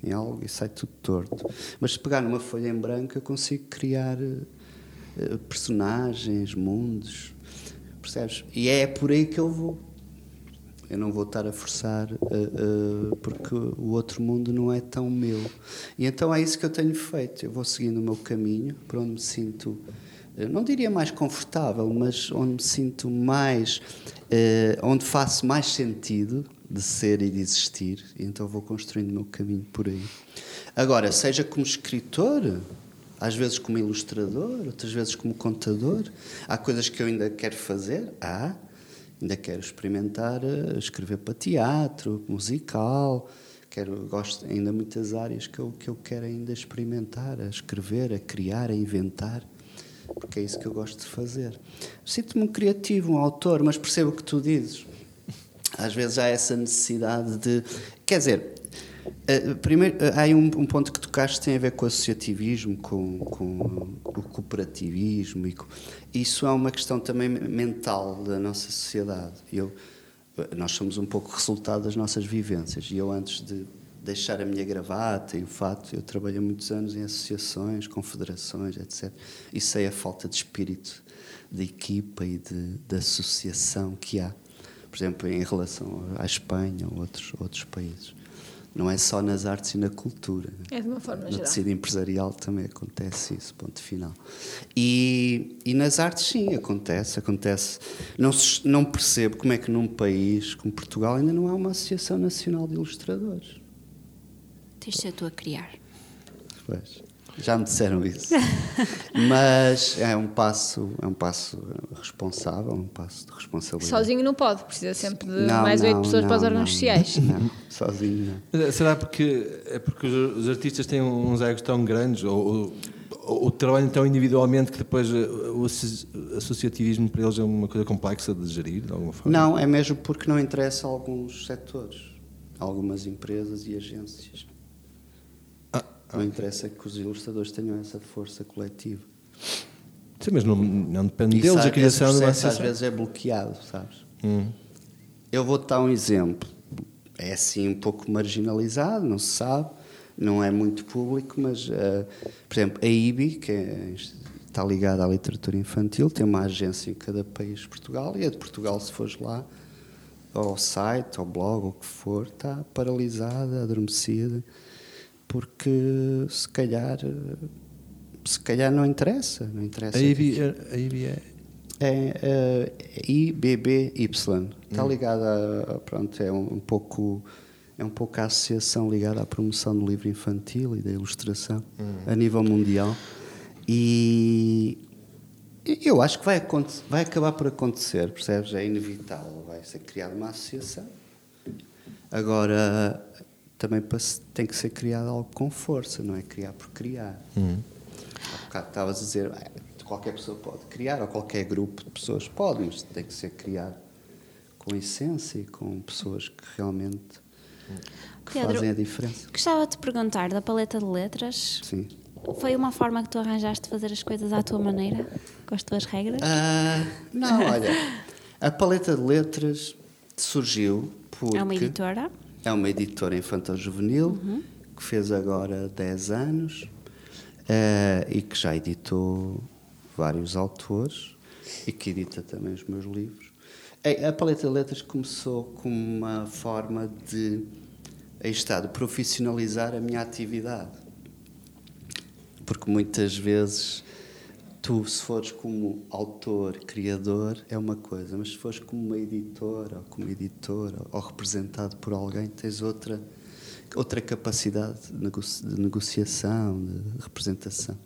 em algo e sai tudo torto. Mas se pegar numa folha em branco, eu consigo criar eh, personagens, mundos, percebes? E é por aí que eu vou. Eu não vou estar a forçar eh, eh, porque o outro mundo não é tão meu. E então é isso que eu tenho feito. Eu vou seguindo o meu caminho, para onde me sinto, eh, não diria mais confortável, mas onde me sinto mais, eh, onde faço mais sentido de ser e de existir. E então vou construindo o meu caminho por aí. Agora, seja como escritor, às vezes como ilustrador, outras vezes como contador, há coisas que eu ainda quero fazer. Há. Ainda quero experimentar eh, escrever para teatro, musical. Quero, gosto ainda muitas áreas que eu, que eu quero ainda experimentar, a escrever, a criar, a inventar, porque é isso que eu gosto de fazer. Sinto-me um criativo, um autor, mas percebo o que tu dizes. Às vezes há essa necessidade de. Quer dizer, eh, primeiro, eh, há aí um, um ponto que tocaste que tem a ver com o associativismo, com, com o cooperativismo. Com- isso é uma questão também mental da nossa sociedade. Eu, eh, nós somos um pouco resultado das nossas vivências. E eu, antes de deixar a minha gravata e o fato, eu trabalhei muitos anos em associações, confederações, etc. E sei a falta de espírito de equipa e de, de associação que há por exemplo, em relação à Espanha ou outros, outros países. Não é só nas artes e na cultura. É de uma forma No geral. tecido empresarial também acontece isso, ponto final. E, e nas artes, sim, acontece. acontece. Não, se- não percebo como é que num país como Portugal ainda não há uma Associação Nacional de Ilustradores. Tens de ser tu a criar. Pois. Já me disseram isso. Mas é um passo, é um passo responsável, um passo de responsabilidade. Sozinho não pode, precisa sempre de Não, mais oito não, pessoas para os não, órgãos não, sociais. Não, sozinho não. Eh, Será porque é porque os artistas têm uns egos tão grandes ou, ou, ou trabalham tão individualmente que depois eh, o asso- associativismo para eles é uma coisa complexa de gerir de alguma forma? Não, é mesmo porque não interessa a alguns setores, algumas empresas e agências. Ah, Não interessa que os ilustradores tenham essa força coletiva. Sim, mas não, não depende deles às- a criação esse de uma processo às vezes é bloqueado, sabes? Hum. Eu vou-te dar um exemplo. É assim um pouco marginalizado, não se sabe, não é muito público, mas, eh, por exemplo, a IBI, que é- está ligada à literatura infantil, tem uma agência em cada país de Portugal, e a de Portugal, se fores lá, ao site, ao blog, o que for, está paralisada, adormecida, porque se calhar, se calhar não interessa, não interessa. A IBI, a IBI é. É, é IBBY. Está ligada a, pronto, é um, um pouco é um pouco a associação ligada à promoção do livro infantil e da ilustração a nível mundial. E eu acho que vai, vai acabar por acontecer, percebes? É inevitável, vai ser criada uma associação. Agora, também tem que ser criado algo com força, não é criar por criar. Há bocado estavas a dizer, "Ah, qualquer pessoa pode criar, ou qualquer grupo de pessoas pode, mas tem que ser criado com essência e com pessoas que realmente que Pedro, fazem a diferença. Gostava de te perguntar da paleta de letras. Sim. Foi uma forma que tu arranjaste de fazer as coisas à tua maneira, com as tuas regras? Ah, não, olha, a paleta de letras surgiu porque é uma editora. É uma editora infantil-juvenil que fez agora 10 anos eh, e que já editou vários autores e que edita também os meus livros. A, a Paleta de Letras começou como uma forma de, aí está, de profissionalizar a minha atividade. Porque muitas vezes tu, se fores como autor, criador, é uma coisa, mas se fores como uma editora, ou como editora, ou representado por alguém, tens outra, outra capacidade de, negoci- de negociação, de representação.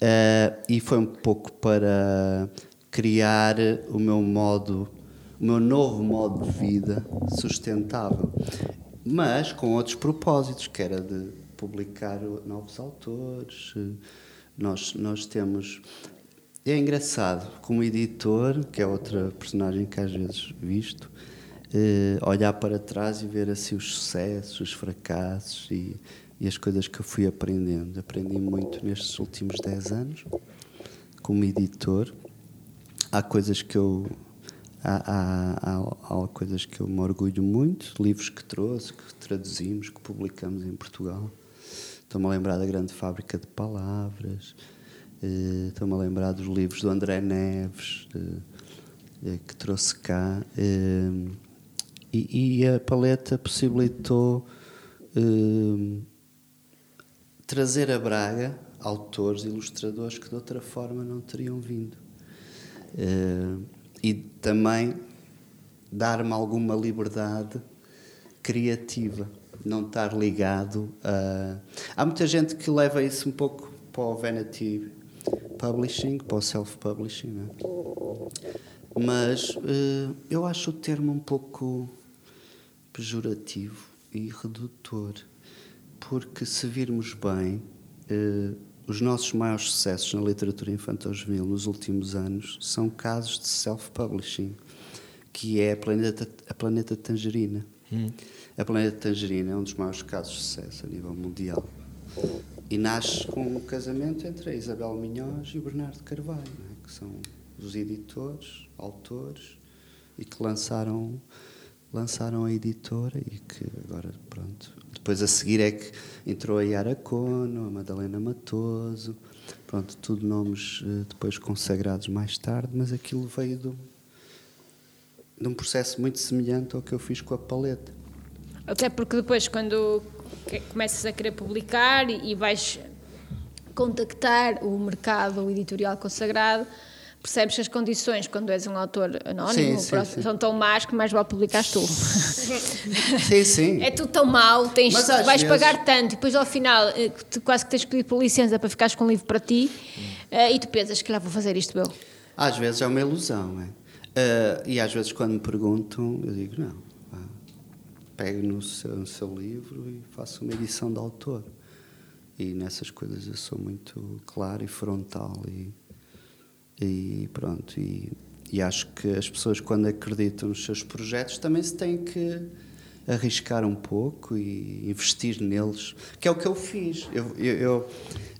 Eh, e foi um pouco para criar o meu modo, o meu novo modo de vida sustentável, mas com outros propósitos, que era de publicar novos autores. Nós, nós temos. É engraçado, como editor, que é outra personagem que às vezes visto, eh, olhar para trás e ver assim os sucessos, os fracassos e, e as coisas que eu fui aprendendo. Aprendi muito nestes últimos 10 anos, como editor. Há coisas que eu. Há, há, há coisas que eu me orgulho muito, livros que trouxe, que traduzimos, que publicamos em Portugal. Estou-me a lembrar da Grande Fábrica de Palavras, eh, estou-me a lembrar dos livros do André Neves, eh, que trouxe cá. e, e a paleta possibilitou trazer a Braga autores, ilustradores que de outra forma não teriam vindo. Eh, e também dar-me alguma liberdade criativa, não estar ligado a. Há muita gente que leva isso um pouco para o vanity publishing, para o self-publishing, é? mas eh, eu acho o termo um pouco pejorativo e redutor, porque se virmos bem, eh, os nossos maiores sucessos na literatura infantil-juvenil nos últimos anos são casos de self-publishing, que é a Planeta, a Planeta Tangerina. A Planeta Tangerina é um dos maiores casos de sucesso a nível mundial. E nasce com um casamento entre a Isabel Minhoz e o Bernardo Carvalho, é? que são os editores, autores, e que lançaram, lançaram a editora e que agora, pronto. Depois a seguir é que entrou a Yara Cono, a Madalena Matoso, pronto, tudo nomes eh, depois consagrados mais tarde, mas aquilo veio um, de um processo muito semelhante ao que eu fiz com a paleta. Até porque depois, quando começas a querer publicar e, vais contactar o mercado editorial consagrado, percebes que as condições, quando és um autor anónimo, Sim, sim, são tão más que mais vale publicares tu. [LAUGHS] Sim, sim. É tudo tão mau, tens, Mas vais vezes- pagar tanto e depois ao final eh, quase que tens que pedir por licença para ficares com um livro para ti eh, e tu pensas que lá vou fazer isto eu. Às vezes é uma ilusão, é? Ah, e às vezes quando me perguntam, eu digo, não, vá, pegue no seu, no seu livro e faça uma edição de autor. E nessas coisas eu sou muito claro e frontal e, e pronto. E, e acho que as pessoas quando acreditam nos seus projetos também se têm que arriscar um pouco e investir neles, que é o que eu fiz. Eu, eu- eu-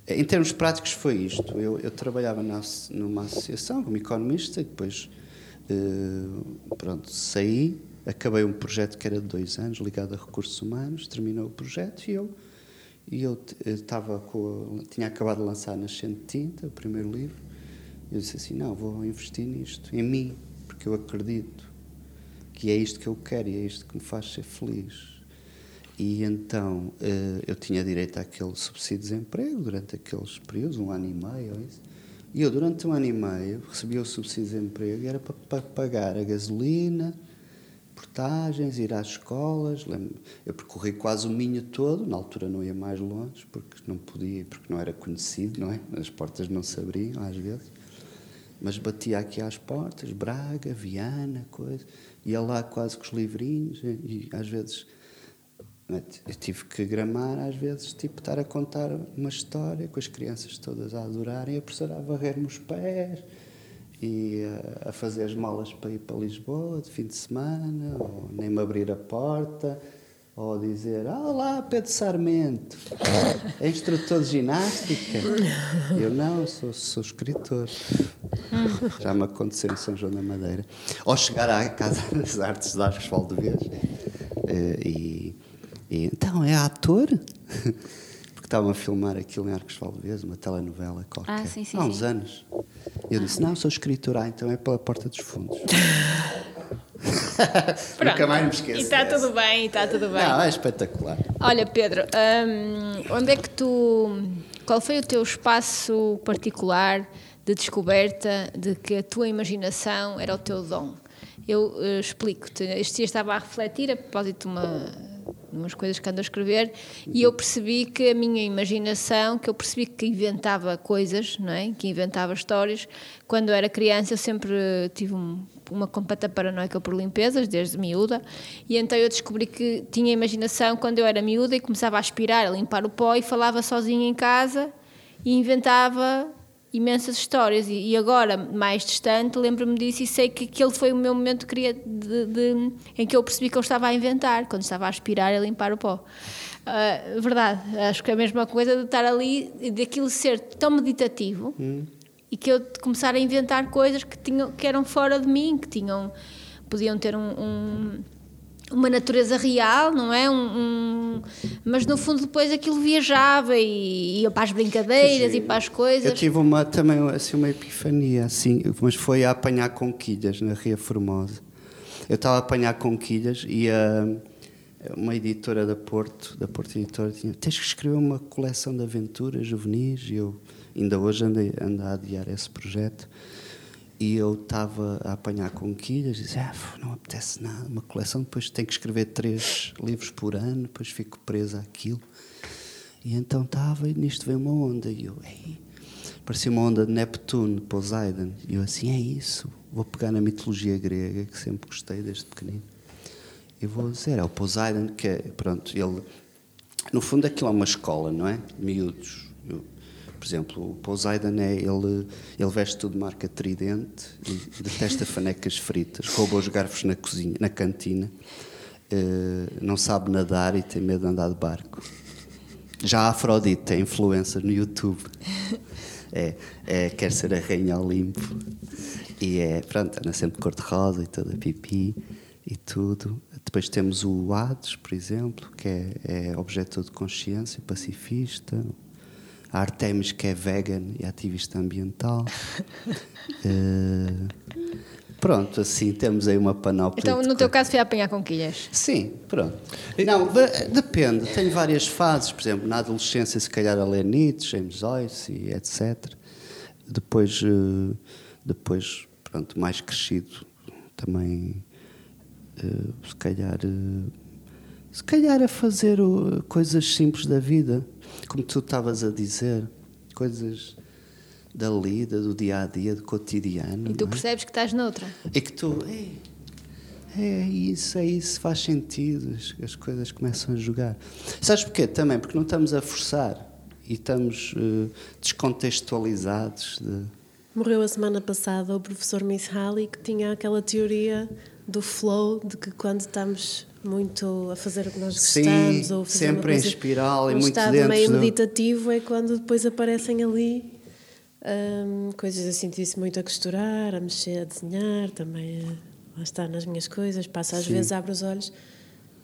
em termos práticos foi isto. Eu, eu trabalhava na numa associação como economista e depois eh, pronto, saí, acabei um projeto que era de dois anos, ligado a recursos humanos, terminou o projeto e eu e eu estava com a- tinha acabado de lançar Nascente Tinta, o primeiro livro. Eu disse assim, não, vou investir nisto, em mim, porque eu acredito que é isto que eu quero e é isto que me faz ser feliz. E então eh, eu tinha direito àquele subsídio de desemprego durante aqueles períodos, um ano e meio ou isso. E eu, durante um ano e meio, recebia o subsídio de desemprego e era para, para pagar a gasolina, portagens, ir às escolas. Lembro- Eu percorri quase o Minho todo, na altura não ia mais longe, porque não podia, porque não era conhecido, não é? As portas não se abriam às vezes. Mas batia aqui às portas, Braga, Viana, coisa. Ia lá quase com os livrinhos e, às vezes eu tive que gramar, às vezes, tipo, estar a contar uma história com as crianças todas a adorarem, a professora a varrer-me os pés e a, fazer as malas para ir para Lisboa de fim de semana, ou nem me abrir a porta, ou dizer: Olá, Pedro Sarmento, é instrutor de ginástica. Eu não, sou, sou escritor. Já me aconteceu em São João da Madeira. Ou chegar à Casa das Artes de Arcos Valdevez eh, e, e então é ator? [LAUGHS] Porque estavam a filmar aquilo em Arcos Valdevez, uma telenovela qualquer. Ah, sim, sim, Há uns sim. anos. E eu disse: Não, sou escritor. Ah, então é pela porta dos fundos. [LAUGHS] Nunca mais me esqueço. E está tudo bem, está tudo bem. Não, é espetacular. Olha, Pedro, hum, onde é que tu. Qual foi o teu espaço particular de descoberta de que a tua imaginação era o teu dom? Eu eh, explico-te. Este dia estava a refletir a propósito de uma umas coisas que ando a escrever e eu percebi que a minha imaginação, que eu percebi que inventava coisas, não é? Que inventava histórias. Quando era criança, eu sempre tive um- uma completa paranoica por limpezas, desde miúda, e então eu descobri que tinha imaginação quando eu era miúda e começava a aspirar, a limpar o pó e falava sozinha em casa e inventava imensas histórias e, e agora mais distante lembro-me disso e sei que aquele foi o meu momento cria- de, de- em que eu percebi que eu estava a inventar quando estava a aspirar e a limpar o pó. Ah, verdade, acho que é a mesma coisa de estar ali daquilo ser tão meditativo e que eu começar a inventar coisas que, tinham, que eram fora de mim que tinham, podiam ter um- um uma natureza real, não é? Um, um- mas no fundo depois aquilo viajava e ia para as brincadeiras e para as coisas. Eu tive uma, também assim, uma epifania, assim, mas foi a apanhar conquilhas na Ria Formosa. Eu estava a apanhar conquilhas e a, uma editora da Porto, da Porto Editora, tinha tens que escrever uma coleção de aventuras juvenis e eu ainda hoje andei, ando a adiar esse projeto. E eu estava a apanhar conquilhas e disse, ah, não apetece nada, uma coleção, depois tenho que escrever três livros por ano, depois fico presa àquilo. E então estava, e nisto veio uma onda, e eu, ei, parecia uma onda de Neptuno, Poseidon, e eu assim, é isso, vou pegar na mitologia grega, que sempre gostei desde pequenino, e vou dizer, é o Poseidon, que é, pronto, ele, no fundo aquilo é uma escola, não é? Miúdos. Por exemplo, o Poseidon é, ele, ele veste tudo de marca tridente e detesta [LAUGHS] fanecas fritas, rouba os garfos na cozinha, na cantina, eh, não sabe nadar e tem medo de andar de barco. Já a Afrodite é influencer no YouTube. É, é, quer ser a Rainha Olimpo. E é, pronto, anda sempre de cor-de-rosa e toda pipi e tudo. Depois temos o Hades, por exemplo, que é, é objeto de consciência, pacifista. A Artemis, que é vegan e ativista ambiental. [LAUGHS] Eh, pronto, assim, temos aí uma panóplia. Então, no teu caso, foi a apanhar conquilhas. Sim, pronto. Não, de- depende. Tenho várias fases. Por exemplo, na adolescência, se calhar a ler Nietzsche, James Joyce e etc. Depois, eh, depois, pronto, mais crescido, também eh, se calhar se calhar a fazer coisas simples da vida, como tu estavas a dizer, coisas da lida, do dia a dia, do cotidiano. E tu não é? percebes que estás noutra. E que tu, "Ei, é isso, é isso, faz sentido, as, as coisas começam a jogar. Sabes porquê? Também porque não estamos a forçar e estamos eh, descontextualizados. De, Morreu a semana passada o professor Miss Halley que tinha aquela teoria do flow, de que quando estamos muito a fazer o que nós Sim, gostamos ou a fazer sempre uma em coisa, espiral e um muito estado dentro meio do- meditativo é quando depois aparecem ali hum, coisas a sentir-se muito a costurar, a mexer, a desenhar, também a, lá está nas minhas coisas, passa às Sim. vezes, abro os olhos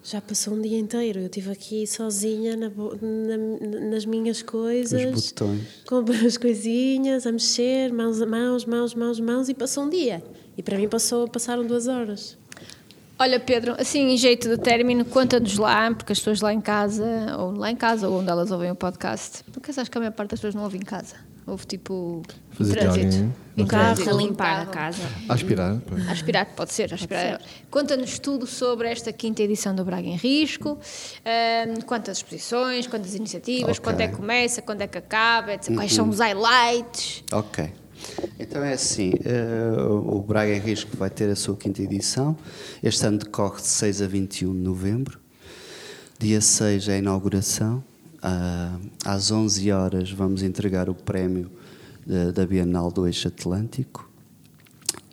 já passou um dia inteiro. Eu estive aqui sozinha na na- nas minhas coisas, Os botões. com [LAUGHS] as coisinhas, a mexer, mãos, mãos, mãos, mãos, mãos, e passou um dia. E para mim passou, passaram duas horas. Olha, Pedro, assim, em jeito de término, conta-nos lá, porque as pessoas lá em casa, ou lá em casa, ou onde elas ouvem o podcast, porque acho que a maior parte das pessoas não ouve em casa. Ouve tipo Fazer trânsito. Em no trânsito, A limpar a casa. Aspirar. pois. Aspirar, pode ser, aspirar. Conta-nos tudo sobre esta quinta edição do Braga em Risco, ahm, quantas exposições, quantas iniciativas, Ok. quando é que começa, quando é que acaba, etc. quais são os highlights. Ok. Então é assim, eh, o Braga em Risco vai ter a sua quinta edição. Este ano decorre de 6 a 21 de novembro. Dia 6 é a inauguração. Ah, às 11 horas vamos entregar o prémio da, da Bienal do Eixo Atlântico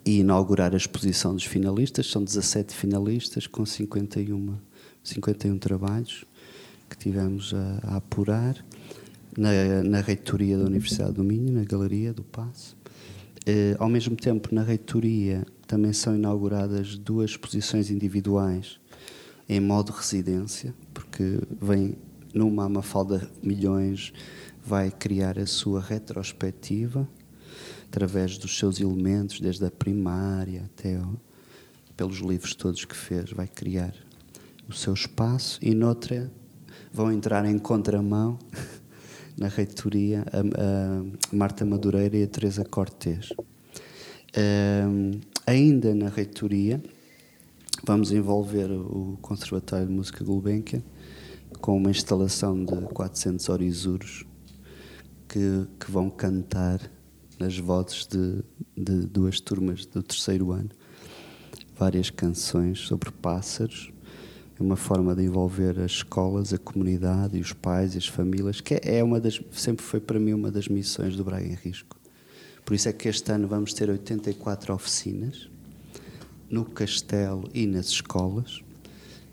e inaugurar a exposição dos finalistas. São 17 finalistas com 51, 51 trabalhos que tivemos a, a apurar na, na reitoria da Universidade do Minho, na Galeria do Passo. Eh, ao mesmo tempo, na reitoria também são inauguradas duas exposições individuais em modo residência, porque vem numa Mafalda Milhões vai criar a sua retrospectiva através dos seus elementos, desde a primária até o- pelos livros todos que fez, vai criar o seu espaço e noutra vão entrar em contramão na reitoria a, a Marta Madureira e a Teresa Cortês. Ahm, ainda na reitoria vamos envolver o Conservatório de Música Gulbenkian com uma instalação de 400 orisuros que, que vão cantar nas vozes de, de duas turmas do terceiro ano várias canções sobre pássaros é uma forma de envolver as escolas, a comunidade e os pais e as famílias, que é uma das, sempre foi para mim uma das missões do Braga em Risco. Por isso é que este ano vamos ter 84 oficinas no castelo e nas escolas.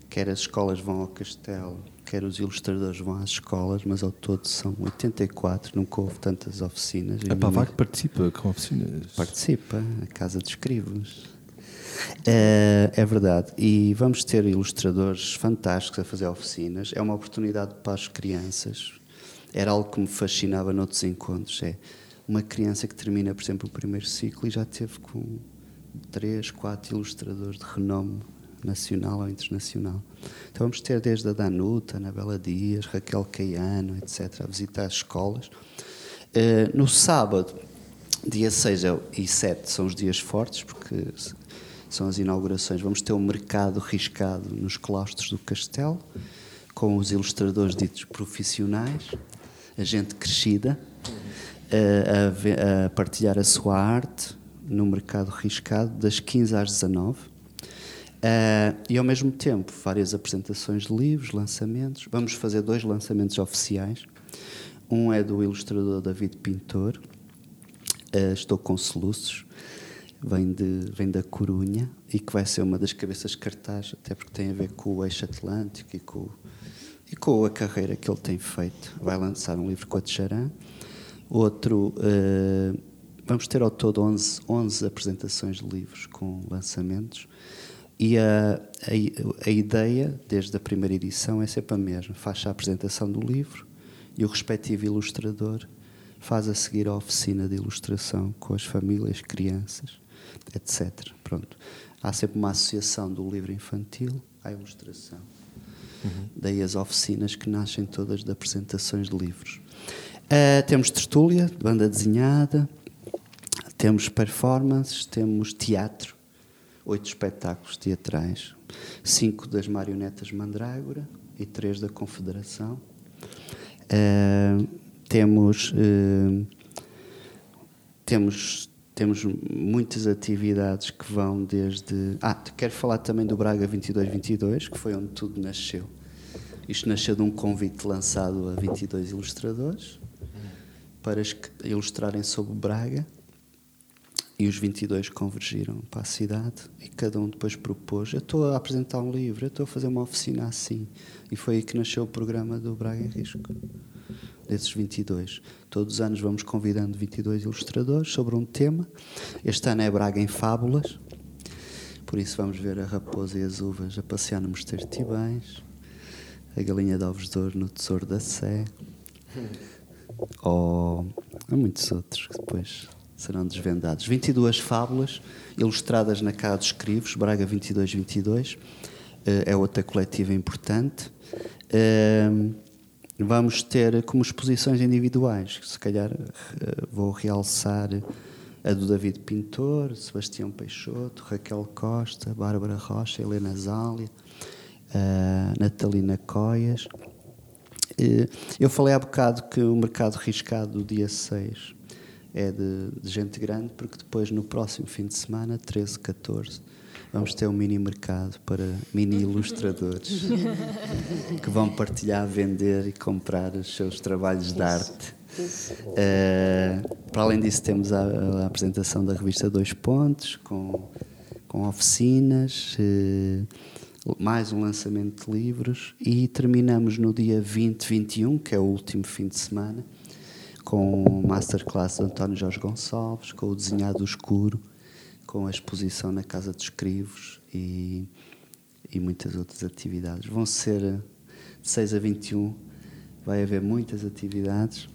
Quer as escolas vão ao castelo, quer os ilustradores vão às escolas, mas ao todo são 84, nunca houve tantas oficinas. A Pavac participa com oficinas. Participa, a Casa de Escrivos. É, é verdade. E vamos ter ilustradores fantásticos a fazer oficinas. É uma oportunidade para as crianças. Era algo que me fascinava noutros encontros. É uma criança que termina, por exemplo, o primeiro ciclo e já teve com três, quatro ilustradores de renome nacional ou internacional. Então vamos ter desde a Danuta, Anabela Dias, Raquel Caiano, etc., a visitar as escolas. Eh, no sábado, dia 6 e 7 são os dias fortes, porque são as inaugurações. Vamos ter um mercado riscado nos claustros do castelo, com os ilustradores ditos profissionais, a gente crescida, a, a ve- a partilhar a sua arte no mercado riscado, das 15 às 19. Ah, e ao mesmo tempo, várias apresentações de livros, lançamentos. Vamos fazer dois lançamentos oficiais. Um é do ilustrador David Pintor, ah, Estou com Soluços, vem, de, vem da Corunha e que vai ser uma das cabeças de cartaz, até porque tem a ver com o eixo atlântico e com, e com a carreira que ele tem feito. Vai lançar um livro com a Tcharam. Outro, ah, vamos ter ao todo 11, 11 apresentações de livros com lançamentos. E a, a, a ideia, desde a primeira edição, é sempre a mesma. Faz a apresentação do livro e o respectivo ilustrador faz a seguir a oficina de ilustração com as famílias, crianças, etc. Pronto. Há sempre uma associação do livro infantil à ilustração. Daí as oficinas que nascem todas de apresentações de livros. Ah, temos tertúlia, banda desenhada, temos performances, temos teatro, oito espetáculos teatrais, cinco das marionetas Mandrágora e três da Confederação. Uh, temos, uh, temos, temos muitas atividades que vão desde. Ah, quero falar também do Braga 2222, que foi onde tudo nasceu. Isto nasceu de um convite lançado a 22 ilustradores para ilustrarem sobre Braga e os 22 convergiram para a cidade e cada um depois propôs: Eu estou a apresentar um livro, eu estou a fazer uma oficina assim. E foi aí que nasceu o programa do Braga em Risco, desses 22. Todos os anos vamos convidando 22 ilustradores sobre um tema. Este ano é Braga em Fábulas, por isso vamos ver a raposa e as uvas a passear no Mosteiro de Tibães, a galinha de ovos de ouro no Tesouro da Sé, ou há muitos outros que depois serão desvendados. 22 fábulas ilustradas na Casa dos Crivos, Braga 2222, eh, é outra coletiva importante. Ehm, vamos ter como exposições individuais, se calhar eh, vou realçar a do David Pintor, Sebastião Peixoto, Raquel Costa, Bárbara Rocha, Helena Zália, eh, Natalina Coias. Eu falei há bocado que o mercado riscado do dia 6 é de, de, gente grande, porque depois no próximo fim de semana, 13, 14, vamos ter um mini mercado para mini ilustradores que vão partilhar, vender e comprar os seus trabalhos de arte. Uh, para além disso, temos a, a, apresentação da revista Dois Pontos, com, com oficinas, uh, mais um lançamento de livros e terminamos no dia 20, 21, que é o último fim de semana com o masterclass do António Jorge Gonçalves, com o desenhado escuro, com a exposição na Casa dos Crivos e, e muitas outras atividades. Vão ser de 6 a 21, vai haver muitas atividades.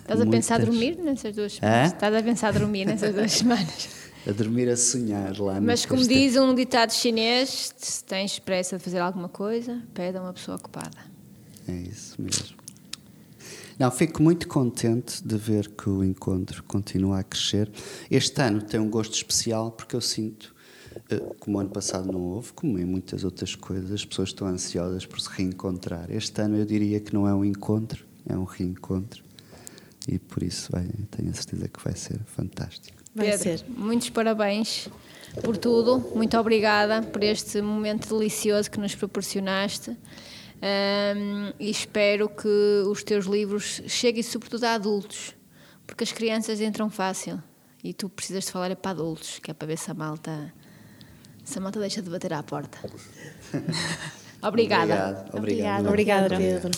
Estás a pensar dormir nessas duas semanas? É? Estás a pensar dormir nessas duas [LAUGHS] semanas? a dormir a sonhar lá Mas como diz um ditado chinês, se tens pressa de fazer alguma coisa, pede a uma pessoa ocupada. É isso mesmo. Não, fico muito contente de ver que o encontro continua a crescer. Este ano tem um gosto especial porque eu sinto, eh, como ano passado não houve, como em muitas outras coisas, as pessoas estão ansiosas por se reencontrar. Este ano eu diria que não é um encontro, é um reencontro. E por isso vai, tenho a certeza que vai ser fantástico. Vai Pedro, ser. muitos parabéns por tudo. Muito obrigada por este momento delicioso que nos proporcionaste. Um, e espero que os teus livros cheguem sobretudo a adultos, porque as crianças entram fácil e tu precisas de falar é para adultos, que é para ver se a malta, se a malta deixa de bater à porta. [LAUGHS] Obrigada. Obrigado. Obrigado. Obrigada, Pedro.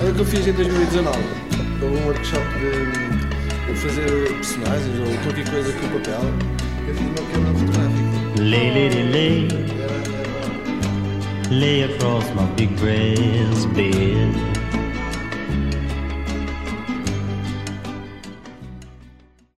Olha o que eu fiz em 2019. Houve um workshop de fazer personagens ou qualquer coisa com papel. Eu fiz uma fotográfica. Lay, lady, lay. Lay across my big brass bed.